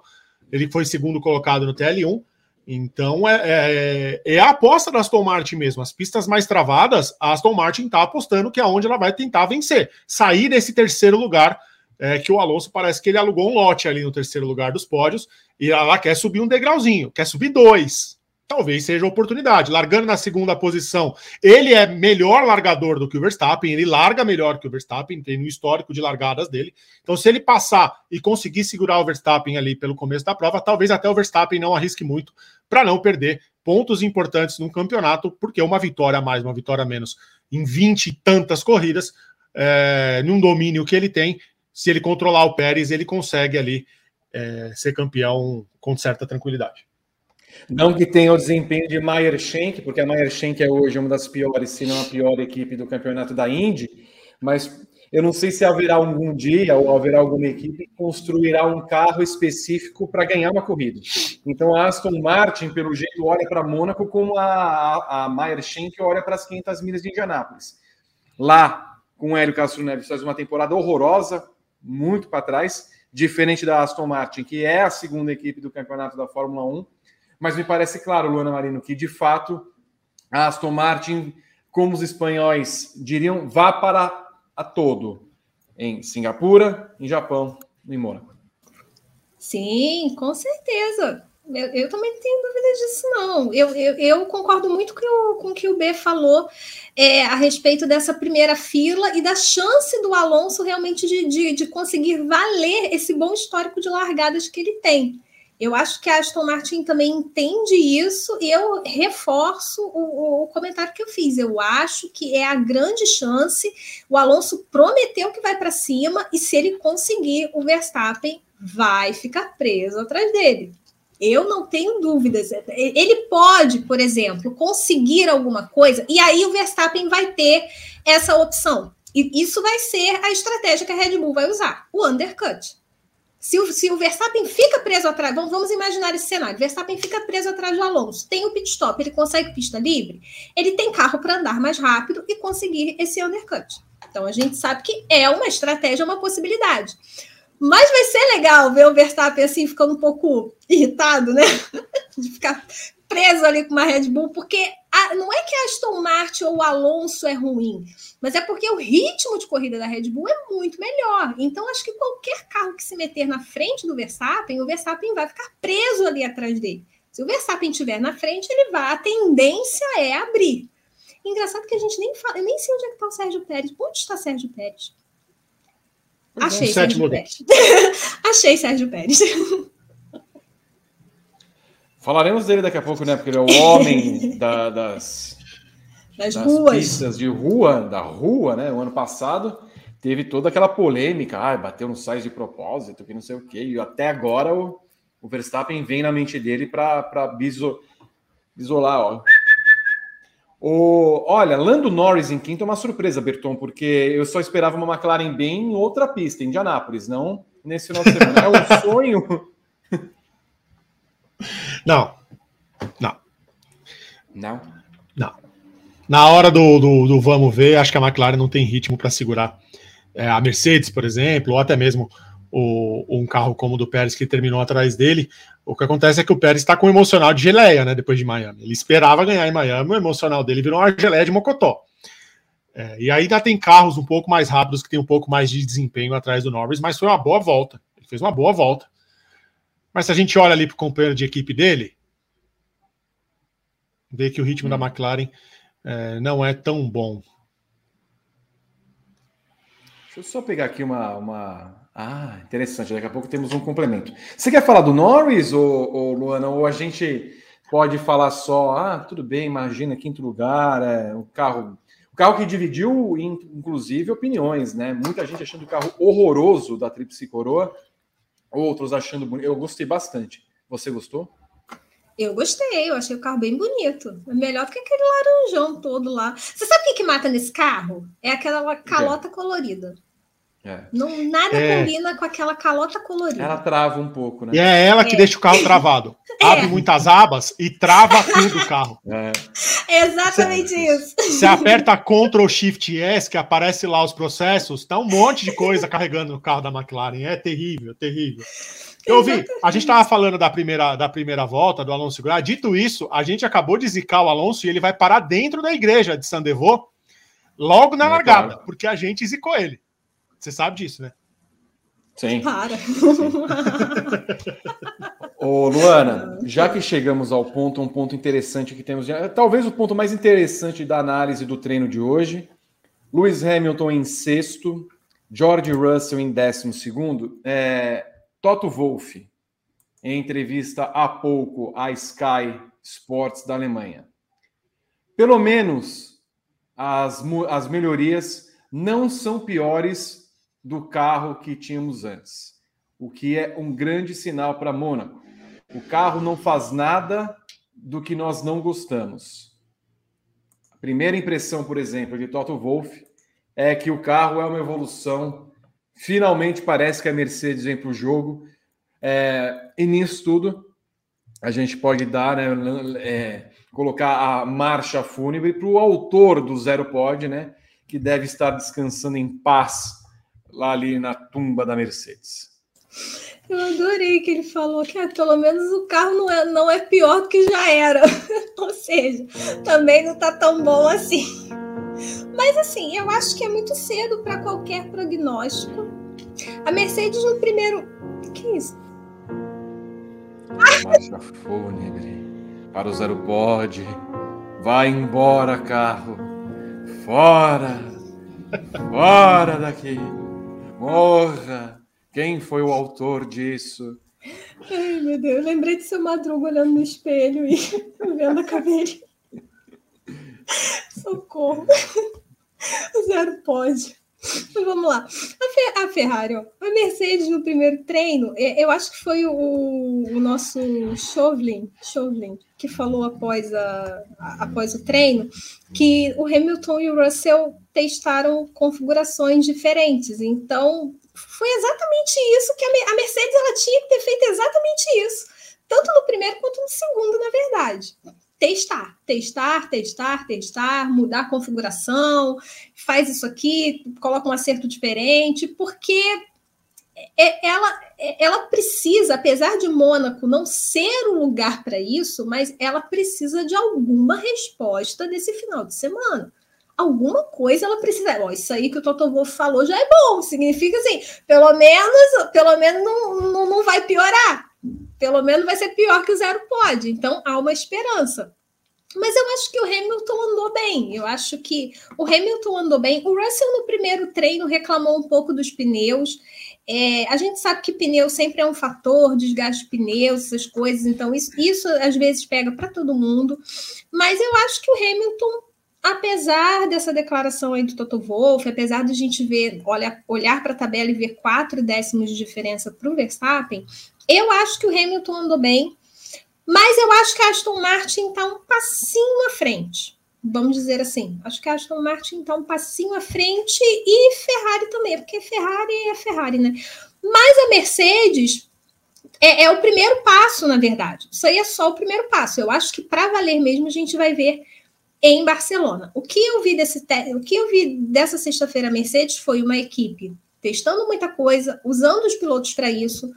Ele foi segundo colocado no TL1 então é, é, é, a aposta da Aston Martin mesmo. As pistas mais travadas, a Aston Martin está apostando que é onde ela vai tentar vencer. Sair desse terceiro lugar, é, que o Alonso parece que ele alugou um lote ali no terceiro lugar dos pódios, e ela quer subir um degrauzinho, quer subir dois talvez seja oportunidade. Largando na segunda posição, ele é melhor largador do que o Verstappen, ele larga melhor que o Verstappen, tem no histórico de largadas dele. Então, se ele passar e conseguir segurar o Verstappen ali pelo começo da prova, talvez até o Verstappen não arrisque muito para não perder pontos importantes no campeonato, porque uma vitória a mais, uma vitória a menos em 20 e tantas corridas, é, num domínio que ele tem, se ele controlar o Pérez, ele consegue ali é, ser campeão com certa tranquilidade. Não que tenha o desempenho de Meyer Shank, porque a Meyer Shank é hoje uma das piores, se não a pior equipe do campeonato da Indy, mas eu não sei se haverá algum dia ou haverá alguma equipe que construirá um carro específico para ganhar uma corrida. Então a Aston Martin, pelo jeito, olha para Mônaco como a, a, a Meyer Shank olha para as 500 milhas de Indianápolis. Lá, com o Hélio Castro Neves, faz uma temporada horrorosa, muito para trás, diferente da Aston Martin, que é a segunda equipe do campeonato da Fórmula 1 mas me parece claro, Luana Marino, que de fato a Aston Martin, como os espanhóis diriam, vá para a todo em Singapura, em Japão, em Mônaco. Sim, com certeza. Eu, eu, também não tenho dúvida disso, não. Eu, eu, eu concordo muito com o, com o que o B falou é, a respeito dessa primeira fila e da chance do Alonso realmente de, de, de conseguir valer esse bom histórico de largadas que ele tem. Eu acho que a Aston Martin também entende isso e eu reforço o, o, comentário que eu fiz. Eu acho que é a grande chance. O Alonso prometeu que vai para cima e se ele conseguir, o Verstappen vai ficar preso atrás dele. Eu não tenho dúvidas. Ele pode, por exemplo, conseguir alguma coisa e aí o Verstappen vai ter essa opção. E isso vai ser a estratégia que a Red Bull vai usar, o undercut. Se o, se o Verstappen fica preso atrás, vamos, vamos imaginar esse cenário: Verstappen fica preso atrás do Alonso, tem o pit stop, ele consegue pista livre, ele tem carro para andar mais rápido e conseguir esse undercut. Então a gente sabe que é uma estratégia, uma possibilidade. Mas vai ser legal ver o Verstappen assim ficando um pouco irritado, né? De ficar preso ali com uma Red Bull, porque a, não é que a Aston Martin ou o Alonso é ruim, mas é porque o ritmo de corrida da Red Bull é muito melhor. Então, acho que qualquer carro que se meter na frente do Verstappen, o Verstappen vai ficar preso ali atrás dele. Se o Verstappen estiver na frente, ele vai. A tendência é abrir. Engraçado que a gente nem fala, eu nem sei onde é que está o Sérgio Pérez. Onde está Sérgio Pérez? Achei Sérgio Pérez. Achei Sérgio Pérez. Falaremos dele daqui a pouco, né? Porque ele é o homem da, das, das, das ruas. pistas de rua, da rua, né? O ano passado teve toda aquela polêmica, ah, bateu no size de propósito, que não sei o quê. E até agora o, o Verstappen vem na mente dele para biso, Isolar, ó. O, olha, Lando Norris em quinto é uma surpresa, Berton, porque eu só esperava uma McLaren bem em outra pista, em Indianápolis, não nesse final de semana. É um sonho. Não. Não. Não. Não. Na hora do, do, do vamos ver, acho que a McLaren não tem ritmo para segurar é, a Mercedes, por exemplo, ou até mesmo o, um carro como o do Pérez que terminou atrás dele. O que acontece é que o Pérez está com o emocional de geleia, né? Depois de Miami. Ele esperava ganhar em Miami, o emocional dele virou uma geleia de mocotó. É, e ainda tem carros um pouco mais rápidos que tem um pouco mais de desempenho atrás do Norris, mas foi uma boa volta. Ele fez uma boa volta. Mas se a gente olha ali para o companheiro de equipe dele, vê que o ritmo hum. da McLaren é, não é tão bom. Deixa eu só pegar aqui uma, uma ah, interessante. Daqui a pouco temos um complemento. Você quer falar do Norris, ou, ou Luana? Ou a gente pode falar só, ah, tudo bem, imagina, quinto lugar, é, o carro. O carro que dividiu, inclusive, opiniões, né? Muita gente achando o carro horroroso da Tríplice Coroa, outros achando bonito. Eu gostei bastante. Você gostou? Eu gostei, eu achei o carro bem bonito. É melhor do que aquele laranjão todo lá. Você sabe o que, que mata nesse carro? É aquela calota colorida. É. Não, nada é. combina com aquela calota colorida. Ela trava um pouco, né? E é ela que é. deixa o carro travado. É. Abre muitas abas e trava tudo o carro. É. Exatamente cê, isso. Você aperta Ctrl Shift S, que aparece lá os processos, tá um monte de coisa carregando no carro da McLaren. É terrível, terrível. Eu ouvi, a gente estava falando da primeira, da primeira volta do Alonso Guerra. Dito isso, a gente acabou de zicar o Alonso e ele vai parar dentro da igreja de Sandevô logo na largada, porque a gente zicou ele. Você sabe disso, né? Sim. Para. Ô, Luana, já que chegamos ao ponto, um ponto interessante que temos, talvez o ponto mais interessante da análise do treino de hoje. Lewis Hamilton em sexto, George Russell em décimo segundo. É, Toto Wolff, em entrevista há pouco à Sky Sports da Alemanha. Pelo menos as, as melhorias não são piores do carro que tínhamos antes, o que é um grande sinal para Mônaco. O carro não faz nada do que nós não gostamos. A primeira impressão, por exemplo, de Toto Wolff é que o carro é uma evolução. Finalmente parece que a Mercedes vem para o jogo. É, e nisso tudo, a gente pode dar, né, é, colocar a marcha fúnebre para o autor do Zero Pod, né, que deve estar descansando em paz lá ali na tumba da Mercedes. Eu adorei que ele falou que ah, pelo menos o carro não é, não é pior do que já era. Ou seja, também não está tão bom assim. Mas assim, eu acho que é muito cedo para qualquer prognóstico. A Mercedes no primeiro. O que é isso? Fúnebre para o zero pode. Vai embora, carro. Fora! Fora daqui! Morra! Quem foi o autor disso? Ai, meu Deus, eu lembrei de seu madruga olhando no espelho e vendo a cabeça. Socorro. O zero pode. Mas vamos lá. A, Ferrari, a Mercedes no primeiro treino, eu acho que foi o, o nosso Chauvelin, Chauvelin que falou após, a, após o treino que o Hamilton e o Russell testaram configurações diferentes. Então, foi exatamente isso que a Mercedes ela tinha que ter feito exatamente isso, tanto no primeiro quanto no segundo, na verdade testar, testar, testar, testar, mudar a configuração, faz isso aqui, coloca um acerto diferente, porque é, ela, ela precisa, apesar de Mônaco não ser o lugar para isso, mas ela precisa de alguma resposta desse final de semana. Alguma coisa ela precisa. Ó, isso aí que o Toto Wolff falou já é bom. Significa assim, pelo menos, pelo menos não, não, não vai piorar pelo menos vai ser pior que o zero pode. Então há uma esperança. Mas eu acho que o Hamilton andou bem. Eu acho que o Hamilton andou bem. O Russell, no primeiro treino, reclamou um pouco dos pneus. É, a gente sabe que pneu sempre é um fator, desgaste de pneus, essas coisas. Então, isso, isso às vezes pega para todo mundo. Mas eu acho que o Hamilton, apesar dessa declaração aí do Toto Wolff, apesar de a gente ver, olha, olhar para a tabela e ver quatro décimos de diferença para o Verstappen, eu acho que o Hamilton andou bem, Mas eu acho que a Aston Martin está um passinho à frente. Vamos dizer assim. Acho que a Aston Martin está um passinho à frente e Ferrari também, porque Ferrari é Ferrari, né? Mas a Mercedes é, é, o primeiro passo, na verdade. Isso aí é só o primeiro passo. Eu acho que para valer mesmo a gente vai ver em Barcelona. O que eu vi desse o que eu vi dessa sexta-feira Mercedes foi uma equipe testando muita coisa, usando os pilotos para isso.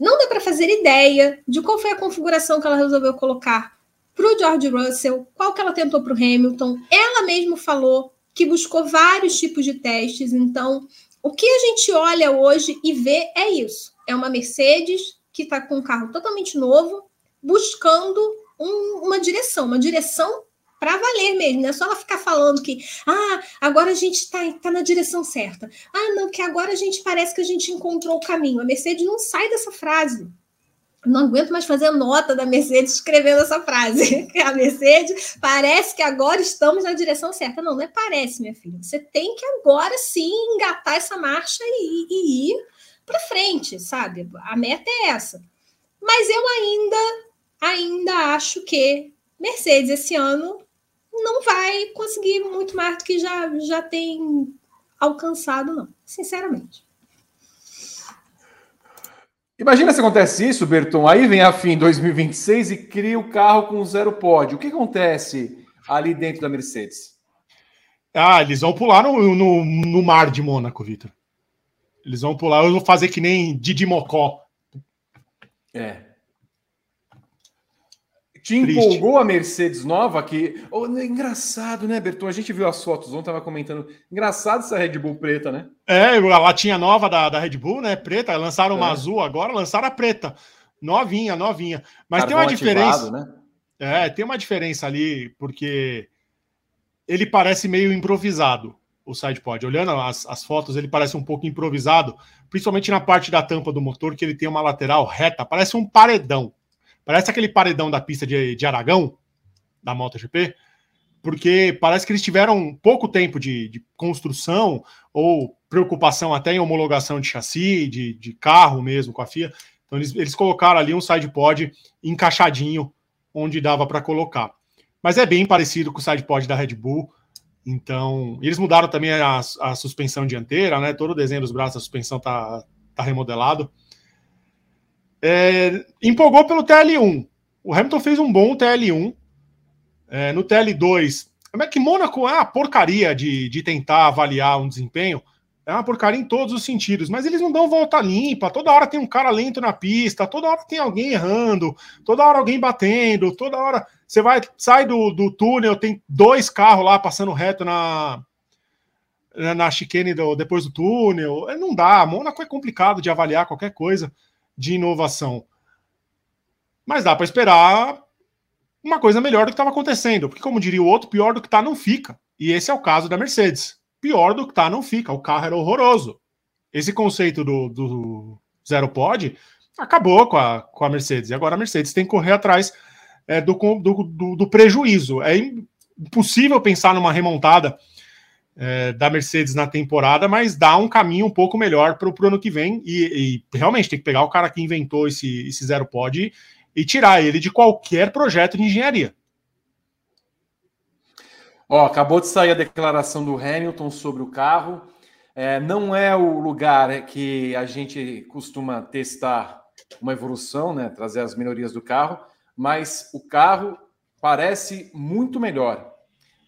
Não dá para fazer ideia de qual foi a configuração que ela resolveu colocar para o George Russell, qual que ela tentou para o Hamilton. Ela mesma falou que buscou vários tipos de testes. Então, o que a gente olha hoje e vê é isso: é uma Mercedes que está com um carro totalmente novo, buscando um, uma direção, uma direção para valer mesmo, não é só ela ficar falando que ah, agora a gente está tá na direção certa. Ah, não, que agora a gente parece que a gente encontrou o caminho. A Mercedes não sai dessa frase. Não aguento mais fazer nota da Mercedes escrevendo essa frase. A Mercedes parece que agora estamos na direção certa. Não, não é parece, minha filha. Você tem que agora sim engatar essa marcha e, e ir para frente, sabe? A meta é essa. Mas eu ainda, ainda acho que Mercedes esse ano não vai conseguir muito mais do que já, já tem alcançado, não, sinceramente. Imagina se acontece isso, Berton. Aí vem a fim 2026 e cria o carro com zero pódio. O que acontece ali dentro da Mercedes? Ah, eles vão pular no, no, no mar de Mônaco, Vitor. Eles vão pular, eu vou fazer que nem Didi Mocó. É. Te empolgou a Mercedes nova que. Oh, engraçado, né, Berton? A gente viu as fotos ontem, tava comentando. Engraçado essa Red Bull preta, né? É, a latinha nova da, da Red Bull, né? Preta. Lançaram é. uma azul agora, lançaram a preta. Novinha, novinha. Mas Carvão tem uma diferença. Ativado, né? É, tem uma diferença ali, porque ele parece meio improvisado, o sidepod. Olhando as, as fotos, ele parece um pouco improvisado, principalmente na parte da tampa do motor, que ele tem uma lateral reta, parece um paredão. Parece aquele paredão da pista de, de Aragão, da MotoGP, porque parece que eles tiveram pouco tempo de, de construção ou preocupação até em homologação de chassi, de, de carro mesmo com a FIA. Então eles, eles colocaram ali um sidepod encaixadinho onde dava para colocar. Mas é bem parecido com o sidepod da Red Bull. Então, eles mudaram também a, a suspensão dianteira, né? Todo o desenho dos braços da suspensão tá, tá remodelado. É, empolgou pelo TL1. O Hamilton fez um bom TL1. É, no TL2, como é que Mônaco é uma porcaria de, de tentar avaliar um desempenho? É uma porcaria em todos os sentidos, mas eles não dão volta limpa. Toda hora tem um cara lento na pista, toda hora tem alguém errando, toda hora alguém batendo, toda hora você vai, sai do, do túnel, tem dois carros lá passando reto na, na chicane do, depois do túnel. É, não dá. Mônaco é complicado de avaliar qualquer coisa de inovação. Mas dá para esperar uma coisa melhor do que estava acontecendo, porque, como diria o outro, pior do que está não fica. E esse é o caso da Mercedes. Pior do que está não fica. O carro era horroroso. Esse conceito do, do zero pod acabou com a, com a Mercedes. E agora a Mercedes tem que correr atrás é, do, do, do, do prejuízo. É impossível pensar numa remontada é, da Mercedes na temporada, mas dá um caminho um pouco melhor para o ano que vem. E, e, realmente tem que pegar o cara que inventou esse, esse zero pod e, e tirar ele de qualquer projeto de engenharia. Ó, acabou de sair a declaração do Hamilton sobre o carro. É, não é o lugar que a gente costuma testar uma evolução, né, trazer as melhorias do carro, mas o carro parece muito melhor.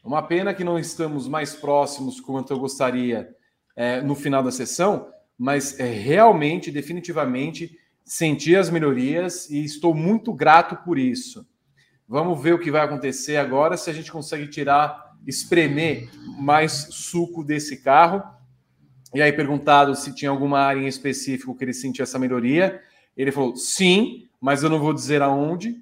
Uma pena que não estamos mais próximos quanto eu gostaria é, no final da sessão, mas é, realmente, definitivamente, senti as melhorias e estou muito grato por isso. Vamos ver o que vai acontecer agora, se a gente consegue tirar, espremer mais suco desse carro. E aí, perguntado se tinha alguma área em específico que ele sentia essa melhoria, ele falou sim, mas eu não vou dizer aonde.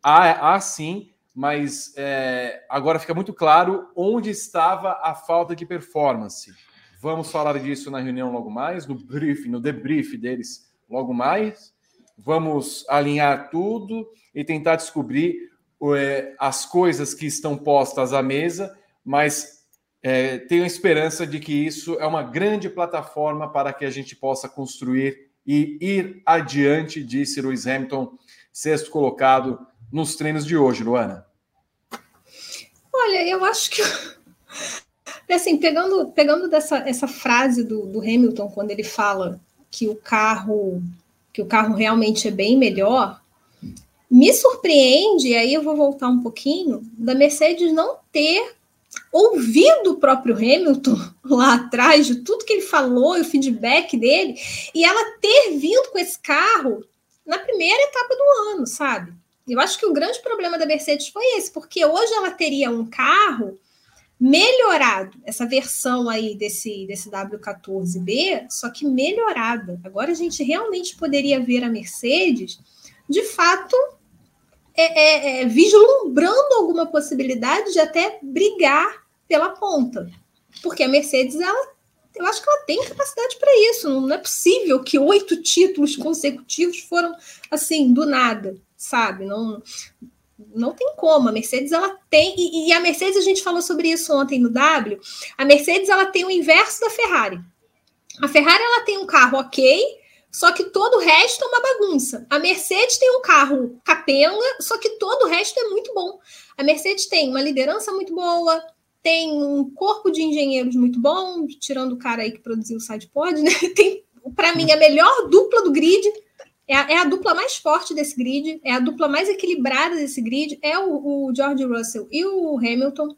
Há, há sim, mas é, agora fica muito claro onde estava a falta de performance. Vamos falar disso na reunião logo mais, no briefing, no debrief deles logo mais. Vamos alinhar tudo e tentar descobrir é, as coisas que estão postas à mesa, mas é, tenho esperança de que isso é uma grande plataforma para que a gente possa construir e ir adiante, disse Lewis Hamilton, sexto colocado nos treinos de hoje, Luana? Olha, eu acho que assim, pegando, pegando dessa essa frase do, do Hamilton quando ele fala que o carro que o carro realmente é bem melhor, me surpreende, e aí eu vou voltar um pouquinho, da Mercedes não ter ouvido o próprio Hamilton lá atrás, de tudo que ele falou e o feedback dele, e ela ter vindo com esse carro na primeira etapa do ano, sabe? Eu acho que o grande problema da Mercedes foi esse, porque hoje ela teria um carro melhorado, essa versão aí desse, desse W14B, só que melhorada. Agora a gente realmente poderia ver a Mercedes, de fato, é, é, é, vislumbrando alguma possibilidade de até brigar pela ponta. Porque a Mercedes, ela, eu acho que ela tem capacidade para isso. Não é possível que oito títulos consecutivos foram assim, do nada, sabe? Não, não tem como. A Mercedes ela tem e, e, a Mercedes a gente falou sobre isso ontem no W. A Mercedes ela tem o inverso da Ferrari. A Ferrari ela tem um carro ok, só que todo o resto é uma bagunça. A Mercedes tem um carro capenga, só que todo o resto é muito bom. A Mercedes tem uma liderança muito boa, tem um corpo de engenheiros muito bom, tirando o cara aí que produziu o sidepod, né? Tem, para mim, a melhor dupla do grid é a, é a, dupla mais forte desse grid, é a dupla mais equilibrada desse grid, é o, o George Russell e o Hamilton.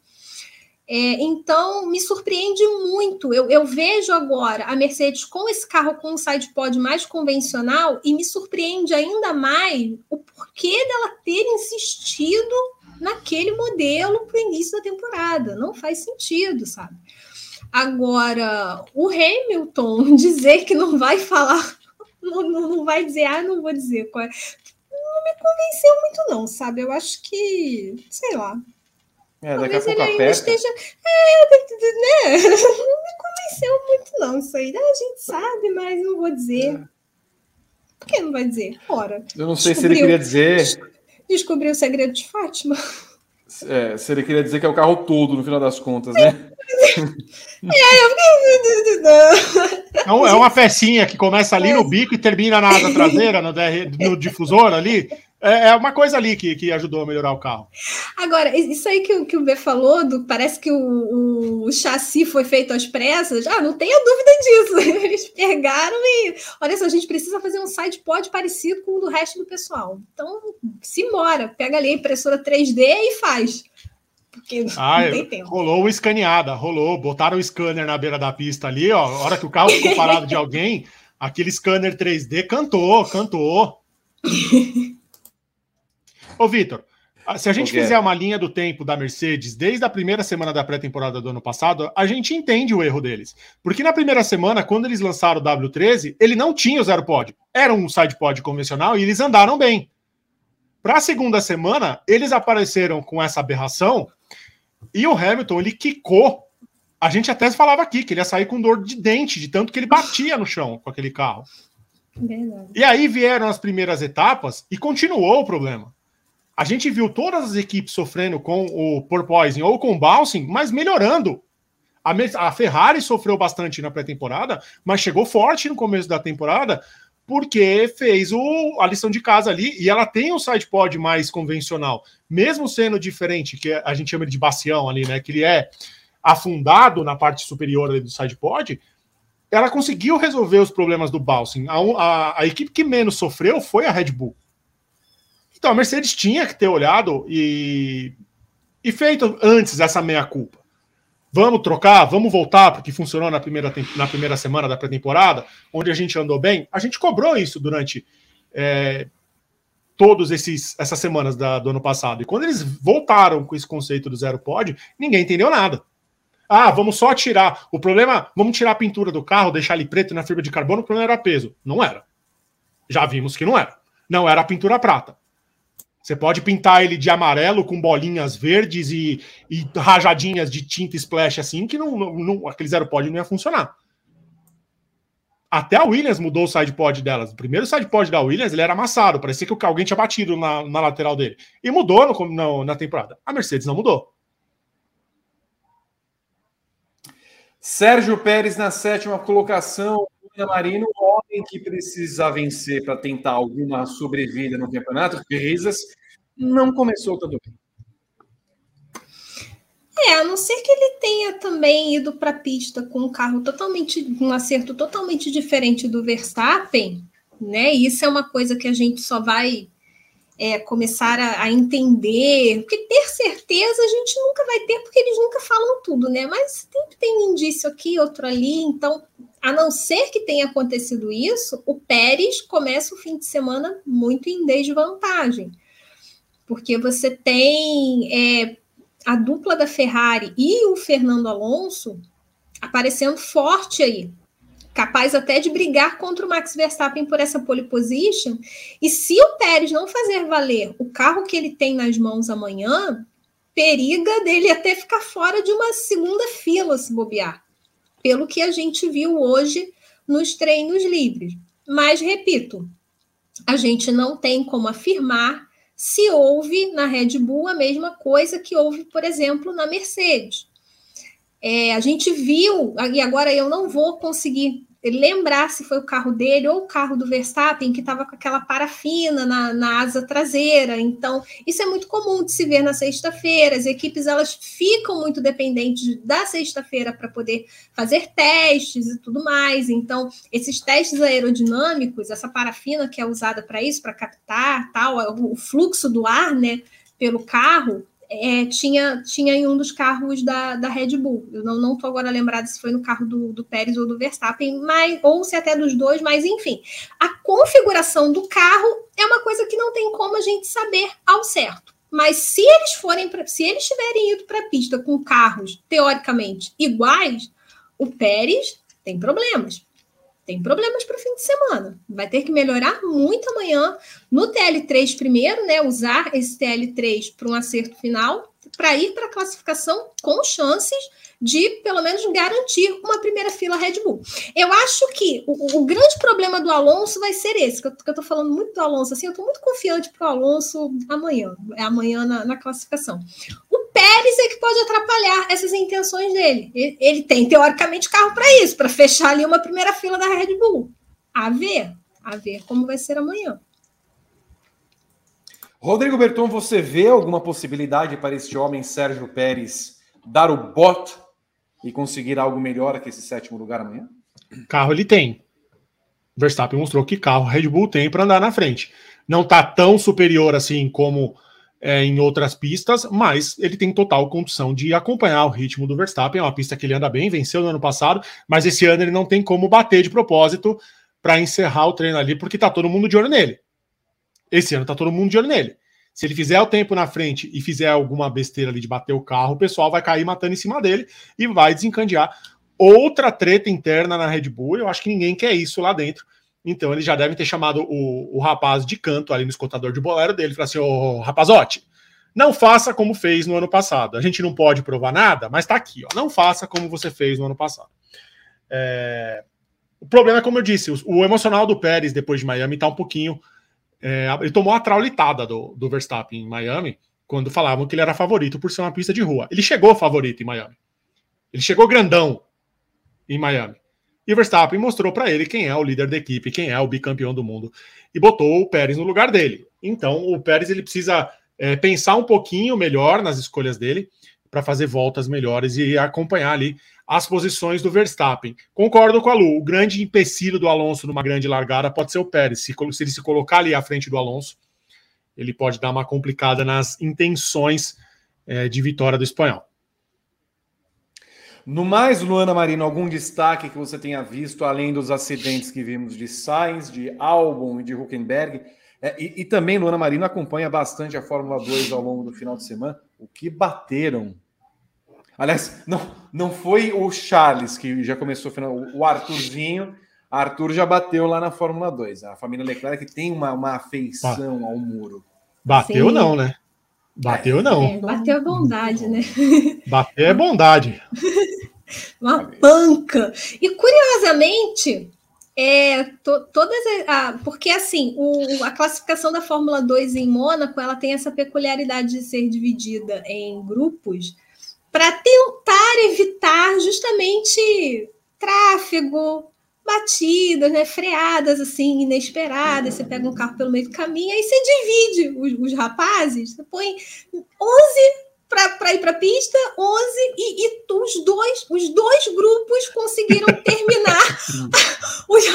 É, então, me surpreende muito. Eu, eu, vejo agora a Mercedes com esse carro com um sidepod mais convencional e me surpreende ainda mais o porquê dela ter insistido naquele modelo para o início da temporada. Não faz sentido, sabe? Agora, o Hamilton dizer que não vai falar não, não, vai dizer, ah, não vou dizer qual é. Não me convenceu muito, não, sabe? Eu acho que, sei lá. É, pouco ele ainda esteja. É, né? Não me convenceu muito, não. Isso aí a gente sabe, mas não vou dizer. É. Por que não vai dizer? Ora. Eu não sei se ele queria dizer. Descobriu o segredo de Fátima. É, se ele queria dizer que é o carro todo, no final das contas, né? É, eu é, uma pecinha que começa ali no bico e termina na asa traseira, no, no difusor ali. É, é uma coisa ali que, que ajudou a melhorar o carro. Agora, isso aí que, que o B falou, do, parece que o, o chassi foi feito às pressas. Ah, não tenha dúvida disso. Eles pegaram e. Olha só, a gente precisa fazer um site pod parecido com o do resto do pessoal. Então, se mora, pega ali a impressora 3D e faz. Porque ah, não tem tempo. Rolou escaneada, rolou. Botaram o scanner na beira da pista ali, ó. A hora que o carro ficou parado de alguém, aquele scanner 3D cantou, cantou. Ô, Vitor, se a gente fizer uma linha do tempo da Mercedes desde a primeira semana da pré-temporada do ano passado, a gente entende o erro deles. Porque na primeira semana, quando eles lançaram o W13, ele não tinha o zero pod. Era um side pod convencional e eles andaram bem. Para a segunda semana, eles apareceram com essa aberração e o Hamilton, ele quicou. A gente até falava aqui que ele ia sair com dor de dente, de tanto que ele batia no chão com aquele carro. Verdade. E aí vieram as primeiras etapas e continuou o problema. A gente viu todas as equipes sofrendo com o porpoising ou com o bouncing, mas melhorando. A, a Ferrari sofreu bastante na pré-temporada, mas chegou forte no começo da temporada porque fez o, a lição de casa ali e ela tem um sidepod mais convencional, mesmo sendo diferente, que a gente chama de bacião ali, né? Que ele é afundado na parte superior do sidepod, ela conseguiu resolver os problemas do bouncing. A, a, a, equipe que menos sofreu foi a Red Bull. Então a Mercedes tinha que ter olhado e, e feito antes essa meia-culpa. Vamos trocar, vamos voltar porque funcionou na primeira, na primeira semana da pré-temporada, onde a gente andou bem. A gente cobrou isso durante é, todas essas semanas da, do ano passado. E quando eles voltaram com esse conceito do zero pod, ninguém entendeu nada. Ah, vamos só tirar. O problema, vamos tirar a pintura do carro, deixar ele preto na fibra de carbono, o problema era peso. Não era. Já vimos que não era. Não era a pintura prata. Você pode pintar ele de amarelo com bolinhas verdes e, e rajadinhas de tinta splash assim, que não, não, aquele zero pod não ia funcionar. Até a Williams mudou o side pod delas. O primeiro side pod da Williams ele era amassado, parecia que alguém tinha batido na, na lateral dele. E mudou no, no, na temporada. A Mercedes não mudou. Sérgio Pérez na sétima colocação. Marino, homem que precisa vencer para tentar alguma sobrevida no campeonato, Risas, não começou tudo bem. É, a não ser que ele tenha também ido para a pista com um carro totalmente, um acerto totalmente diferente do Verstappen, né? Isso é uma coisa que a gente só vai é, começar a, a, entender, porque ter certeza a gente nunca vai ter, porque eles nunca falam tudo, né? Mas sempre tem um indício aqui, outro ali, então, a não ser que tenha acontecido isso, o Pérez começa o fim de semana muito em desvantagem, porque você tem é, a dupla da Ferrari e o Fernando Alonso aparecendo forte aí, capaz até de brigar contra o Max Verstappen por essa pole position. E se o Pérez não fazer valer o carro que ele tem nas mãos amanhã, periga dele até ficar fora de uma segunda fila se bobear, pelo que a gente viu hoje nos treinos livres. Mas repito, a gente não tem como afirmar se houve na Red Bull a mesma coisa que houve, por exemplo, na Mercedes. É, a gente viu, e agora eu não vou conseguir lembrar se foi o carro dele ou o carro do Verstappen que estava com aquela parafina na, na, asa traseira. Então, isso é muito comum de se ver na sexta-feira. As equipes elas ficam muito dependentes da sexta-feira para poder fazer testes e tudo mais. Então, esses testes aerodinâmicos, essa parafina que é usada para isso, para captar tal, o fluxo do ar, né, pelo carro, é, tinha, tinha em um dos carros da, da Red Bull. Eu não estou agora lembrada se foi no carro do, do Pérez ou do Verstappen, mas, ou se até dos dois, mas enfim. A configuração do carro é uma coisa que não tem como a gente saber ao certo. Mas se eles forem pra, se eles tiverem ido para a pista com carros teoricamente iguais, o Pérez tem problemas tem problemas para o fim de semana. Vai ter que melhorar muito amanhã no TL3 primeiro, né? Usar esse TL3 para um acerto final, para ir para a classificação com chances de pelo menos garantir uma primeira fila Red Bull. Eu acho que o, o grande problema do Alonso vai ser esse, que eu, estou falando muito do Alonso, assim, eu estou muito confiante para o Alonso amanhã, é amanhã na, na classificação. O Pérez é que pode atrapalhar essas intenções dele. Ele, ele tem, teoricamente, carro para isso, para fechar ali uma primeira fila da Red Bull. A ver, a ver como vai ser amanhã. Rodrigo Berton, você vê alguma possibilidade para este homem, Sérgio Pérez, dar o bot e conseguir algo melhor que esse sétimo lugar amanhã? Carro ele tem. Verstappen mostrou que carro Red Bull tem para andar na frente. Não está tão superior assim como é, em outras pistas, mas ele tem total condição de acompanhar o ritmo do Verstappen. É uma pista que ele anda bem, venceu no ano passado, mas esse ano ele não tem como bater de propósito para encerrar o treino ali, porque está todo mundo de olho nele. Esse ano está todo mundo de olho nele. Se ele fizer o tempo na frente e fizer alguma besteira ali de bater o carro, o pessoal vai cair matando em cima dele e vai desencandear outra treta interna na Red Bull. Eu acho que ninguém quer isso lá dentro. Então eles já devem ter chamado o, o rapaz de canto ali no escutador de bolero dele falar assim: Ô rapazote, não faça como fez no ano passado. A gente não pode provar nada, mas tá aqui, ó. Não faça como você fez no ano passado. É... O problema é, como eu disse, o, o emocional do Pérez depois de Miami tá um pouquinho é, ele tomou a traulitada do, do Verstappen em Miami quando falavam que ele era favorito por ser uma pista de rua. Ele chegou favorito em Miami. Ele chegou grandão em Miami. E o Verstappen mostrou para ele quem é o líder da equipe, quem é o bicampeão do mundo, e botou o Pérez no lugar dele. Então, o Pérez ele precisa é, pensar um pouquinho melhor nas escolhas dele para fazer voltas melhores e acompanhar ali as posições do Verstappen. Concordo com a Lu, o grande empecilho do Alonso numa grande largada pode ser o Pérez. Se, se ele se colocar ali à frente do Alonso, ele pode dar uma complicada nas intenções é, de vitória do espanhol. No mais, Luana Marino, algum destaque que você tenha visto, além dos acidentes que vimos de Sainz, de Albon e de Huckenberg? É, e, e, também, Luana Marino acompanha bastante a Fórmula 2 ao longo do final de semana. O que bateram Aliás, não, não foi o Charles que já começou o Arthurzinho. Arthur já bateu lá na Fórmula 2. A família Leclerc tem uma, uma afeição ao muro. Bateu Sim. não, né? Bateu não. É, bateu a bondade, né? Bater é bondade. uma panca. E curiosamente, é, to, todas a, porque assim, o, a classificação da Fórmula 2 em Mônaco, ela tem essa peculiaridade de ser dividida em grupos para tentar evitar justamente tráfego, batidas, né? Freadas assim, inesperadas. Você pega um carro pelo meio do caminho, aí você divide os, os rapazes, você põe 11 para ir para a pista, 11, e, e, os, dois, os dois grupos conseguiram terminar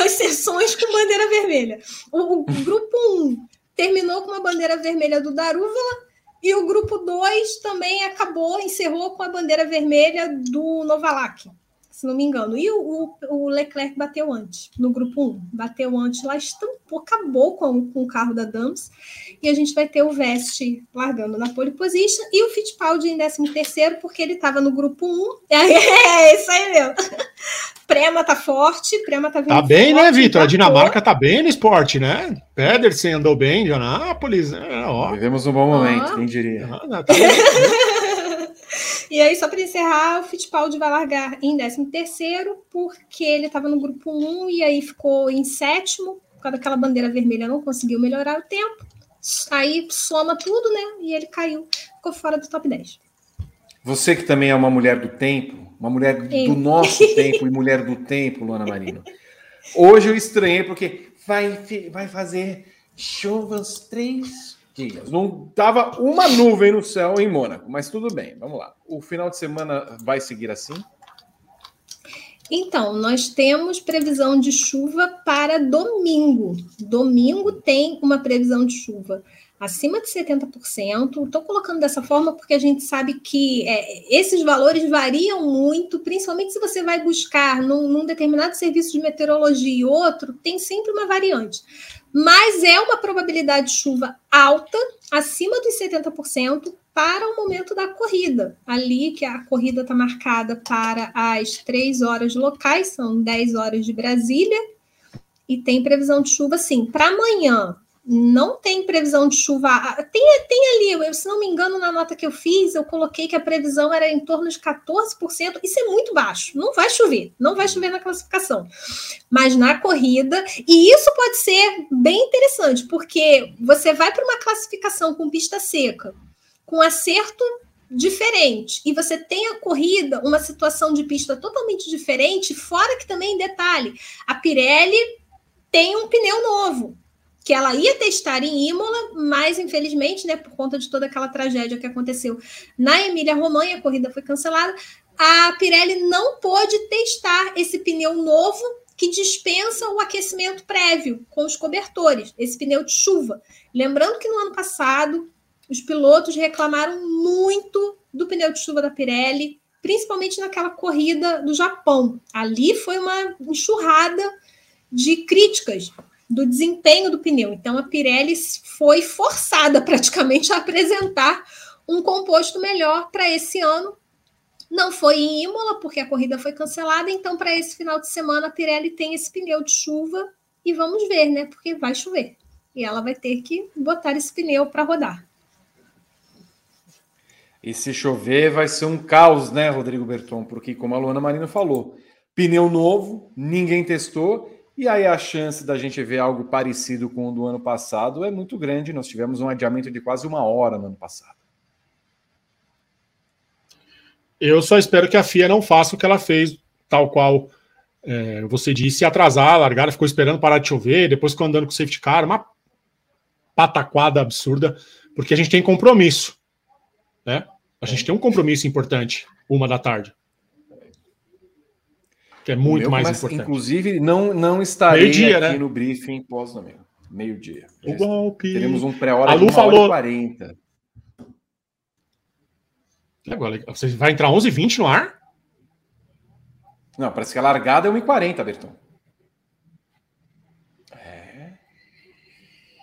as sessões com bandeira vermelha. O, o grupo 1 terminou com uma bandeira vermelha do Darúvala, e o grupo 2 também acabou, encerrou com a bandeira vermelha do Novalak se não me engano. E o, o, Leclerc bateu antes, no grupo 1. Bateu antes lá, estampou, acabou com, com o carro da Dams. E a gente vai ter o Veste largando na pole position e o Fittipaldi em 13 terceiro, porque ele estava no grupo 1. É, isso aí mesmo. Prema tá forte, Prema tá vindo Tá bem, né, forte, né, Vitor? A Dinamarca tá bem no esporte, né? Pedersen andou bem, Indianápolis, né? Ó. Vivemos um bom momento, quem diria. Ah, tá e aí, só para encerrar, o Fittipaldi vai largar em 13 terceiro, porque ele estava no grupo 1 e aí ficou em sétimo, por causa daquela bandeira vermelha, não conseguiu melhorar o tempo. Aí soma tudo, né? E ele caiu, ficou fora do top 10. Você que também é uma mulher do tempo, uma mulher do nosso tempo e mulher do tempo, Luana Marino. Hoje eu estranhei porque vai, vai fazer chuvas três dias. Não tava uma nuvem no céu em Mônaco, mas tudo bem, vamos lá. O final de semana vai seguir assim? Então, nós temos previsão de chuva para domingo. Domingo tem uma previsão de chuva acima de 70%. Estou colocando dessa forma porque a gente sabe que é, esses valores variam muito, principalmente se você vai buscar num, num determinado serviço de meteorologia e outro, tem sempre uma variante mas é uma probabilidade de chuva alta, acima dos 70%, para o momento da corrida. Ali que a corrida está marcada para as 3 horas locais, são 10 horas de Brasília, e tem previsão de chuva, sim. Para amanhã, não tem previsão de chuva. Tem, tem ali, eu, se não me engano, na nota que eu fiz, eu coloquei que a previsão era em torno de 14%. Isso é muito baixo. Não vai chover, não vai chover na classificação. Mas na corrida, e isso pode ser bem interessante, porque você vai para uma classificação com pista seca, com acerto diferente, e você tem a corrida, uma situação de pista totalmente diferente, fora que também, detalhe, a Pirelli tem um pneu novo que ela ia testar em Imola, mas infelizmente, né, por conta de toda aquela tragédia que aconteceu na Emília-Romanha, a corrida foi cancelada, a Pirelli não pôde testar esse pneu novo que dispensa o aquecimento prévio com os cobertores, esse pneu de chuva. Lembrando que no ano passado os pilotos reclamaram muito do pneu de chuva da Pirelli, principalmente naquela corrida do Japão. Ali foi uma enxurrada de críticas do desempenho do pneu. Então, a Pirelli foi forçada praticamente a apresentar um composto melhor para esse ano. Não foi em Imola, porque a corrida foi cancelada. Então, para esse final de semana, a Pirelli tem esse pneu de chuva e vamos ver, né? Porque vai chover. E ela vai ter que botar esse pneu para rodar. E se chover, vai ser um caos, né, Rodrigo Berton? Porque, como a Luana Marino falou, pneu novo, ninguém testou e aí a chance da gente ver algo parecido com o do ano passado é muito grande. Nós tivemos um adiamento de quase uma hora no ano passado. Eu só espero que a FIA não faça o que ela fez, tal qual é, você disse, atrasar a largada, ficou esperando parar de chover, depois ficou andando com o safety car, uma pataquada absurda, porque a gente tem compromisso, né? A gente tem um compromisso importante, uma da tarde que é muito mais começa, importante. Inclusive, não, não estarei aqui né? no briefing pós-domingo. Meio-dia. O golpe. Teremos um pré-hora de 1 falou... 40. Agora, você vai entrar 11h20 no ar? Não, parece que a largada é 1h40, Berton. É.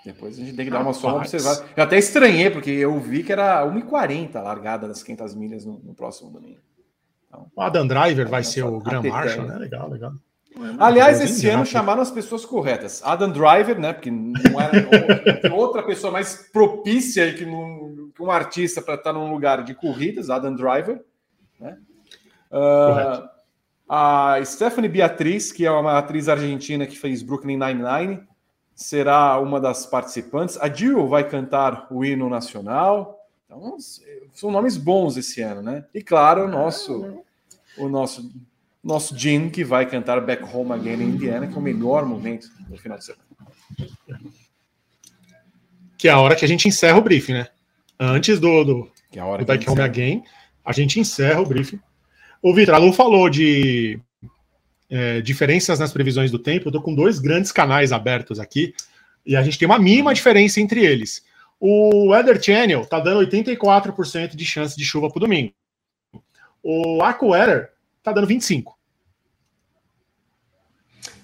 Depois a gente tem que dar uma só observada. Eu até estranhei, porque eu vi que era 1h40 a largada das 500 milhas no, no próximo domingo. Então, o Adam Driver vai ser o Grand Marshal, né? Legal, legal. Aliás, esse ano chamaram as pessoas corretas. Adam Driver, né? Porque não era outra pessoa mais propícia que, que um artista para estar num lugar de corridas, Adam Driver. Né? Uh, a Stephanie Beatriz, que é uma atriz argentina que fez Brooklyn Nine-Nine, será uma das participantes. A Jill vai cantar o hino nacional. Então, são nomes bons esse ano, né? E claro, o nosso, o nosso nosso Jim, que vai cantar Back Home Again in Indiana, que é o melhor momento do final de semana. Que é a hora que a gente encerra o briefing, né? Antes do, do, que é a hora do Back Home Again, a gente encerra o briefing. O Vitor, a Lu falou de é, diferenças nas previsões do tempo. Eu tô com dois grandes canais abertos aqui e a gente tem uma mínima diferença entre eles. O Weather Channel tá dando 84% de chance de chuva para o domingo. O AccuWeather tá dando 25%.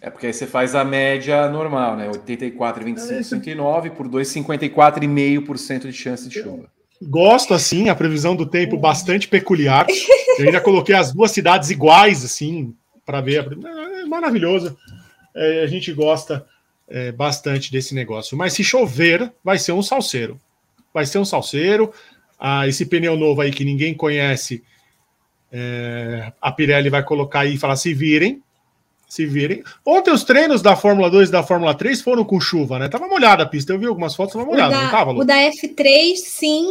É porque aí você faz a média normal, né? 84, 25, 109 por 2, 54,5% de chance de chuva. Gosto assim, a previsão do tempo bastante peculiar. Eu ainda coloquei as duas cidades iguais, assim, para ver. É maravilhoso. É, a gente gosta é, bastante desse negócio. Mas se chover, vai ser um salseiro. Vai ser um salseiro. Ah, esse pneu novo aí que ninguém conhece, é, a Pirelli vai colocar aí e falar: se virem, se virem. Ontem os treinos da Fórmula 2 e da Fórmula 3 foram com chuva, né? Tava molhada a pista. Eu vi algumas fotos, tava molhada, da, não tava? Lu? O da F3, sim,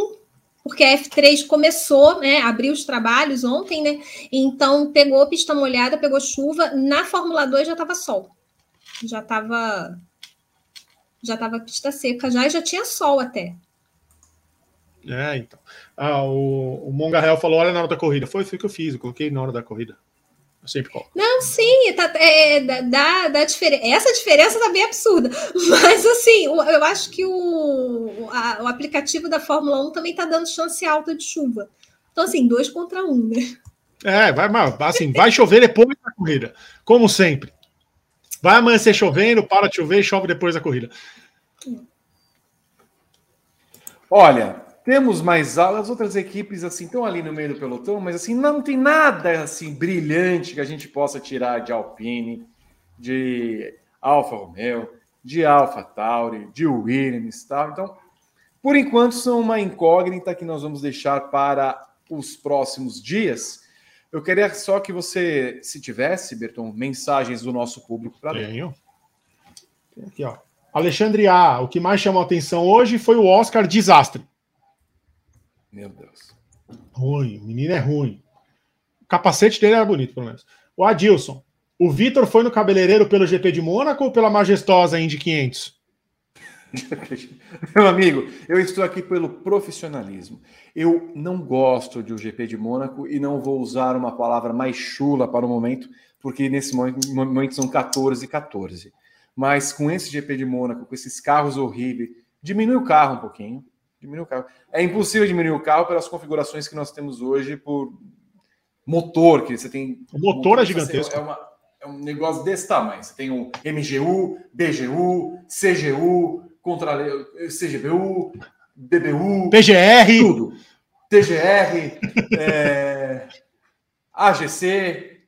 porque a F3 começou, né? Abriu os trabalhos ontem, né? Então pegou pista molhada, pegou chuva. Na Fórmula 2 já tava sol. Já tava já estava pista seca já e já tinha sol até. É, então. Ah, o, o Mongarel falou: olha na hora da corrida. Foi, o que eu fiz, eu coloquei na hora da corrida. Eu sempre coloco. Não, sim, tá, é, dá, dá diferença. Essa diferença tá bem absurda. Mas assim, eu acho que o, a, o aplicativo da Fórmula 1 também tá dando chance alta de chuva. Então, assim, dois contra um, né? É, vai, assim, vai chover depois da corrida, como sempre. Vai amanhecer chovendo, para de chover e chove depois da corrida. Olha, temos mais as outras equipes assim estão ali no meio do pelotão, mas assim não tem nada assim brilhante que a gente possa tirar de Alpine, de Alfa Romeo, de Alfa Tauri, de Williams, tal. Então, por enquanto são uma incógnita que nós vamos deixar para os próximos dias. Eu queria só que você, se tivesse, Berton, mensagens do nosso público para Tenho. Tem aqui, ó. Alexandre A. O que mais chamou a atenção hoje foi o Oscar Desastre. Meu Deus. Ruim, o menino é ruim. O capacete dele era bonito, pelo menos. O Adilson. O Vitor foi no cabeleireiro pelo GP de Mônaco ou pela majestosa Indy 500? Meu amigo, eu estou aqui pelo profissionalismo. Eu não gosto de um GP de Mônaco e não vou usar uma palavra mais chula para o momento, porque nesse momento, são 14 e 14. Mas com esse GP de Mônaco, com esses carros horríveis, diminui o carro um pouquinho. Diminui o carro. É impossível diminuir o carro pelas configurações que nós temos hoje por motor, que você tem. O motor é gigantesco. É uma, é um negócio desse tamanho. Você tem o MGU, BGU, CGU, contra CGBU, BBU, PGR, tudo. TGR, é, AGC,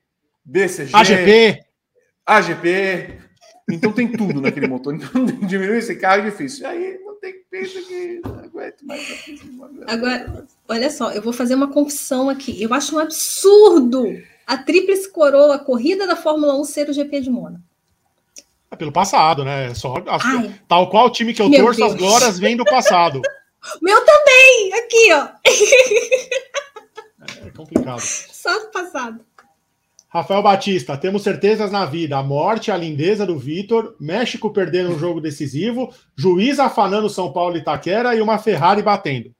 BCG, AGP, AGP. Então tem tudo naquele motor. Então diminuir esse carro é difícil. Aí não tem que pensar que não aguento mais. Agora, olha só, eu vou fazer uma confissão aqui. Eu acho um absurdo a tríplice coroa, a corrida da Fórmula 1 ser o GP de Mônaco. É pelo passado, né? Só as, tal qual o time que eu Meu torço, Deus. as glórias vêm do passado. Meu também! Aqui, ó. É complicado. Só do passado. Rafael Batista, temos certezas na vida. A morte, a lindeza do Vitor, México perdendo um jogo decisivo, juiz afanando São Paulo e Itaquera e uma Ferrari batendo.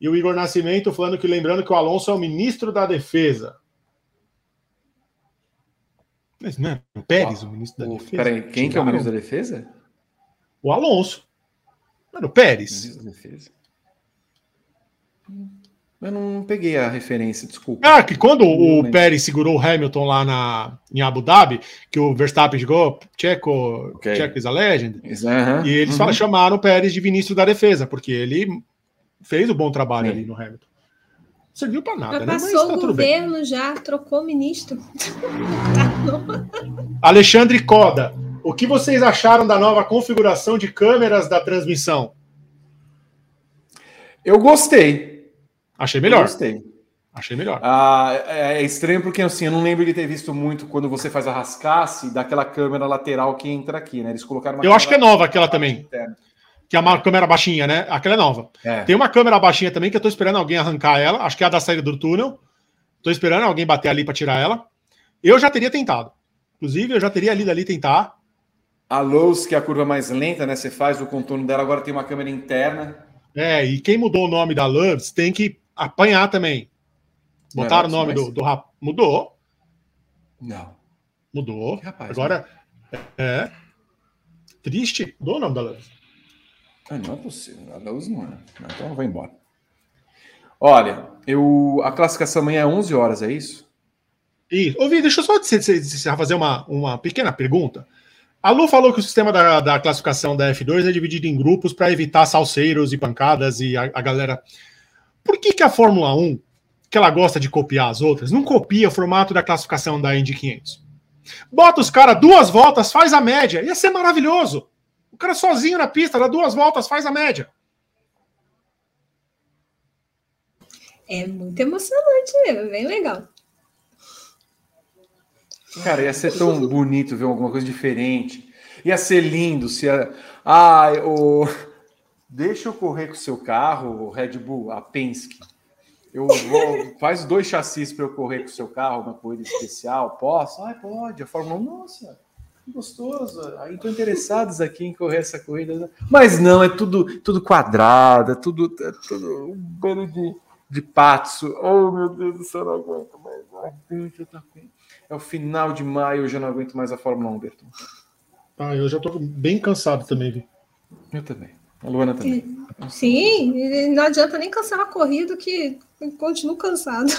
E o Igor Nascimento falando que lembrando que o Alonso é o ministro da Defesa. Mas não é o Pérez, o, o ministro da o, Defesa? Peraí, quem que é o ministro da Defesa? O Alonso. Mano, o Pérez. Ministro da Defesa. Eu não peguei a referência, desculpa. Ah, que quando o. Pérez segurou o Hamilton lá na, em Abu Dhabi, que o Verstappen chegou, Checo, okay. Checo is a legend, uhum, e eles uhum. chamaram o Pérez de ministro da defesa, porque ele fez o um bom trabalho ali no Hamilton. Serviu para nada, já né? Passou tá o governo, bem. já trocou ministro. Alexandre Coda, o que vocês acharam da nova configuração de câmeras da transmissão? Eu gostei. Achei melhor. Eu gostei. Achei melhor. Ah, é, é estranho porque assim, eu não lembro de ter visto muito quando você faz a rascasse daquela câmera lateral que entra aqui, né? Eles colocaram Eu acho que é nova aquela também. Interna que é uma câmera baixinha, né? Aquela é nova. É. Tem uma câmera baixinha também que eu tô esperando alguém arrancar ela, acho que é a da saída do túnel. Tô esperando alguém bater ali para tirar ela. Eu já teria tentado. Inclusive, eu já teria ali dali tentar. A Lowe's, que é a curva mais lenta, né? Você faz o contorno dela, agora tem uma câmera interna. É, e quem mudou o nome da Loves tem que apanhar também. Botaram o nome mas... do, do rap... Mudou. Não. Mudou. Rapaz, agora, é. Triste. Mudou o nome da Loves. Ah, não é possível. A Loves não é. Então eu vou embora. Olha, eu, a classificação amanhã é 11 horas, é isso? Isso. Ouvi, deixa eu só fazer uma, uma pequena pergunta. A Lu falou que o sistema da, da classificação da F2 é dividido em grupos para evitar salseiros e pancadas e a, a, galera. Por que, que a Fórmula 1, que ela gosta de copiar as outras, não copia o formato da classificação da Indy 500? Bota os caras duas voltas, faz a média. Ia ser maravilhoso. O cara sozinho na pista, dá duas voltas, faz a média. É muito emocionante mesmo, bem legal. Cara, ia ser tão bonito ver alguma coisa diferente. Ia ser lindo se a. Ah, o... deixa eu correr com o seu carro, o Red Bull, a Penske. Eu vou, faz dois chassis para eu correr com o seu carro, uma corrida especial. Posso? Ah, pode. A Fórmula 1, nossa, que gostoso. Aí estão interessados aqui em correr essa corrida. Mas não, é tudo, tudo quadrado, é tudo, é tudo um bando de de Patso. Oh, meu Deus do céu, não aguento mais. É o final de maio, eu já não aguento mais a Fórmula 1, Berton. Ah, eu já tô bem cansado também, Vi. Eu também. A Luana também. Sim, não adianta nem cansar a corrida que continuo cansado.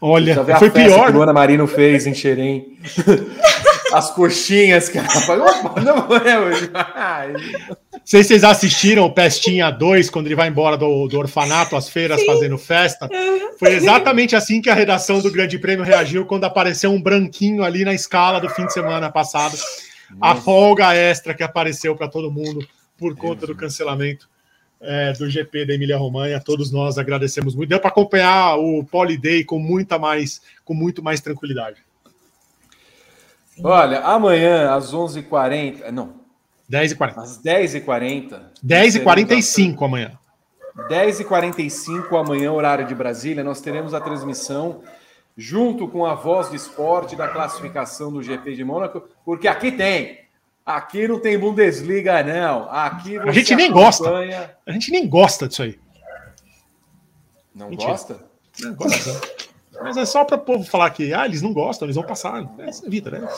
Olha, foi pior. Que a Luana Marino fez em Xerém. As coxinhas que ela falou. Não é hoje. sei se vocês assistiram o Pestinha 2, quando ele vai embora do, do orfanato, às feiras, Sim. fazendo festa. Foi exatamente assim que a redação do Grande Prêmio reagiu quando apareceu um branquinho ali na escala do fim de semana passado. A folga extra que apareceu para todo mundo por conta do cancelamento é, do GP da Emília Romanha. Todos nós agradecemos muito. Deu para acompanhar o Day com muita mais, com muito mais tranquilidade. Olha, amanhã às 11h40, não, 10h40. Às 10h40. 10h45 amanhã. 10h45 amanhã, horário de Brasília, nós teremos a transmissão junto com a voz do esporte da classificação do GP de Mônaco, porque aqui tem. Aqui não tem Bundesliga, não. Aqui a gente nem acompanha... gosta. A gente nem gosta disso aí. Não Mentira. gosta? Não gosta. Mas é só para o povo falar que ah, eles não gostam, eles vão passar. É, evita, né?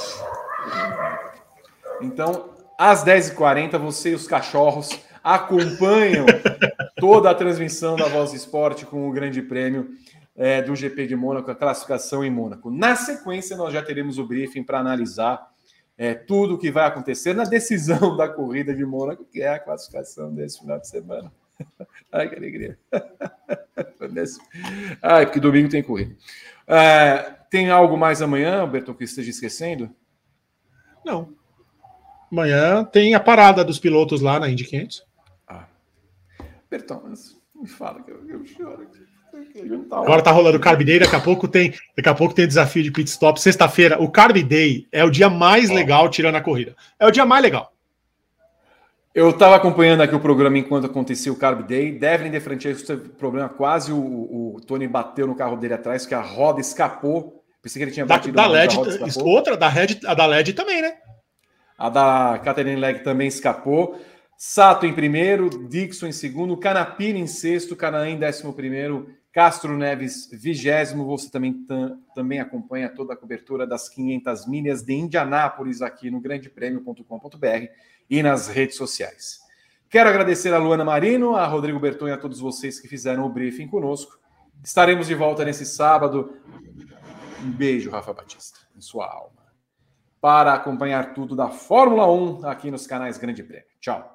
Então, às 10h40, você e os cachorros acompanham toda a transmissão da Voz Esporte com o Grande Prêmio é, do GP de Mônaco, a classificação em Mônaco. Na sequência, nós já teremos o briefing para analisar é, tudo o que vai acontecer na decisão da corrida de Mônaco, que é a classificação desse final de semana. Ai, que alegria. Ai, porque domingo tem corrida. É, tem algo mais amanhã, Alberto, que esteja esquecendo? Não. Amanhã tem a parada dos pilotos lá na Indy 500. Ah. Bertão, me fala que eu, eu choro. Agora tá rolando o Carb Day, daqui a pouco tem, daqui a pouco tem desafio de pit stop. Sexta-feira, o Carb Day é o dia mais legal tirando a corrida. É o dia mais legal. Eu estava acompanhando aqui o programa enquanto acontecia o Carb Day. Devlin de Francesco teve problema, quase o, o, Tony bateu no carro dele atrás, que a roda escapou. Pensei que ele tinha batido da, da LED, outra da Red, a da LED também, né? A da Catherine Legg também escapou. Sato em primeiro, Dixon em segundo, Canapino em sexto, Canaã em décimo primeiro, Castro Neves vigésimo. Você também, também acompanha toda a cobertura das 500 milhas de Indianápolis aqui no grandepremio.com.br e nas redes sociais. Quero agradecer a Luana Marino, a Rodrigo Berton e a todos vocês que fizeram o briefing conosco. Estaremos de volta nesse sábado. Um beijo, Rafa Batista, em sua alma para acompanhar tudo da Fórmula 1 aqui nos canais Grande Prêmio. Tchau.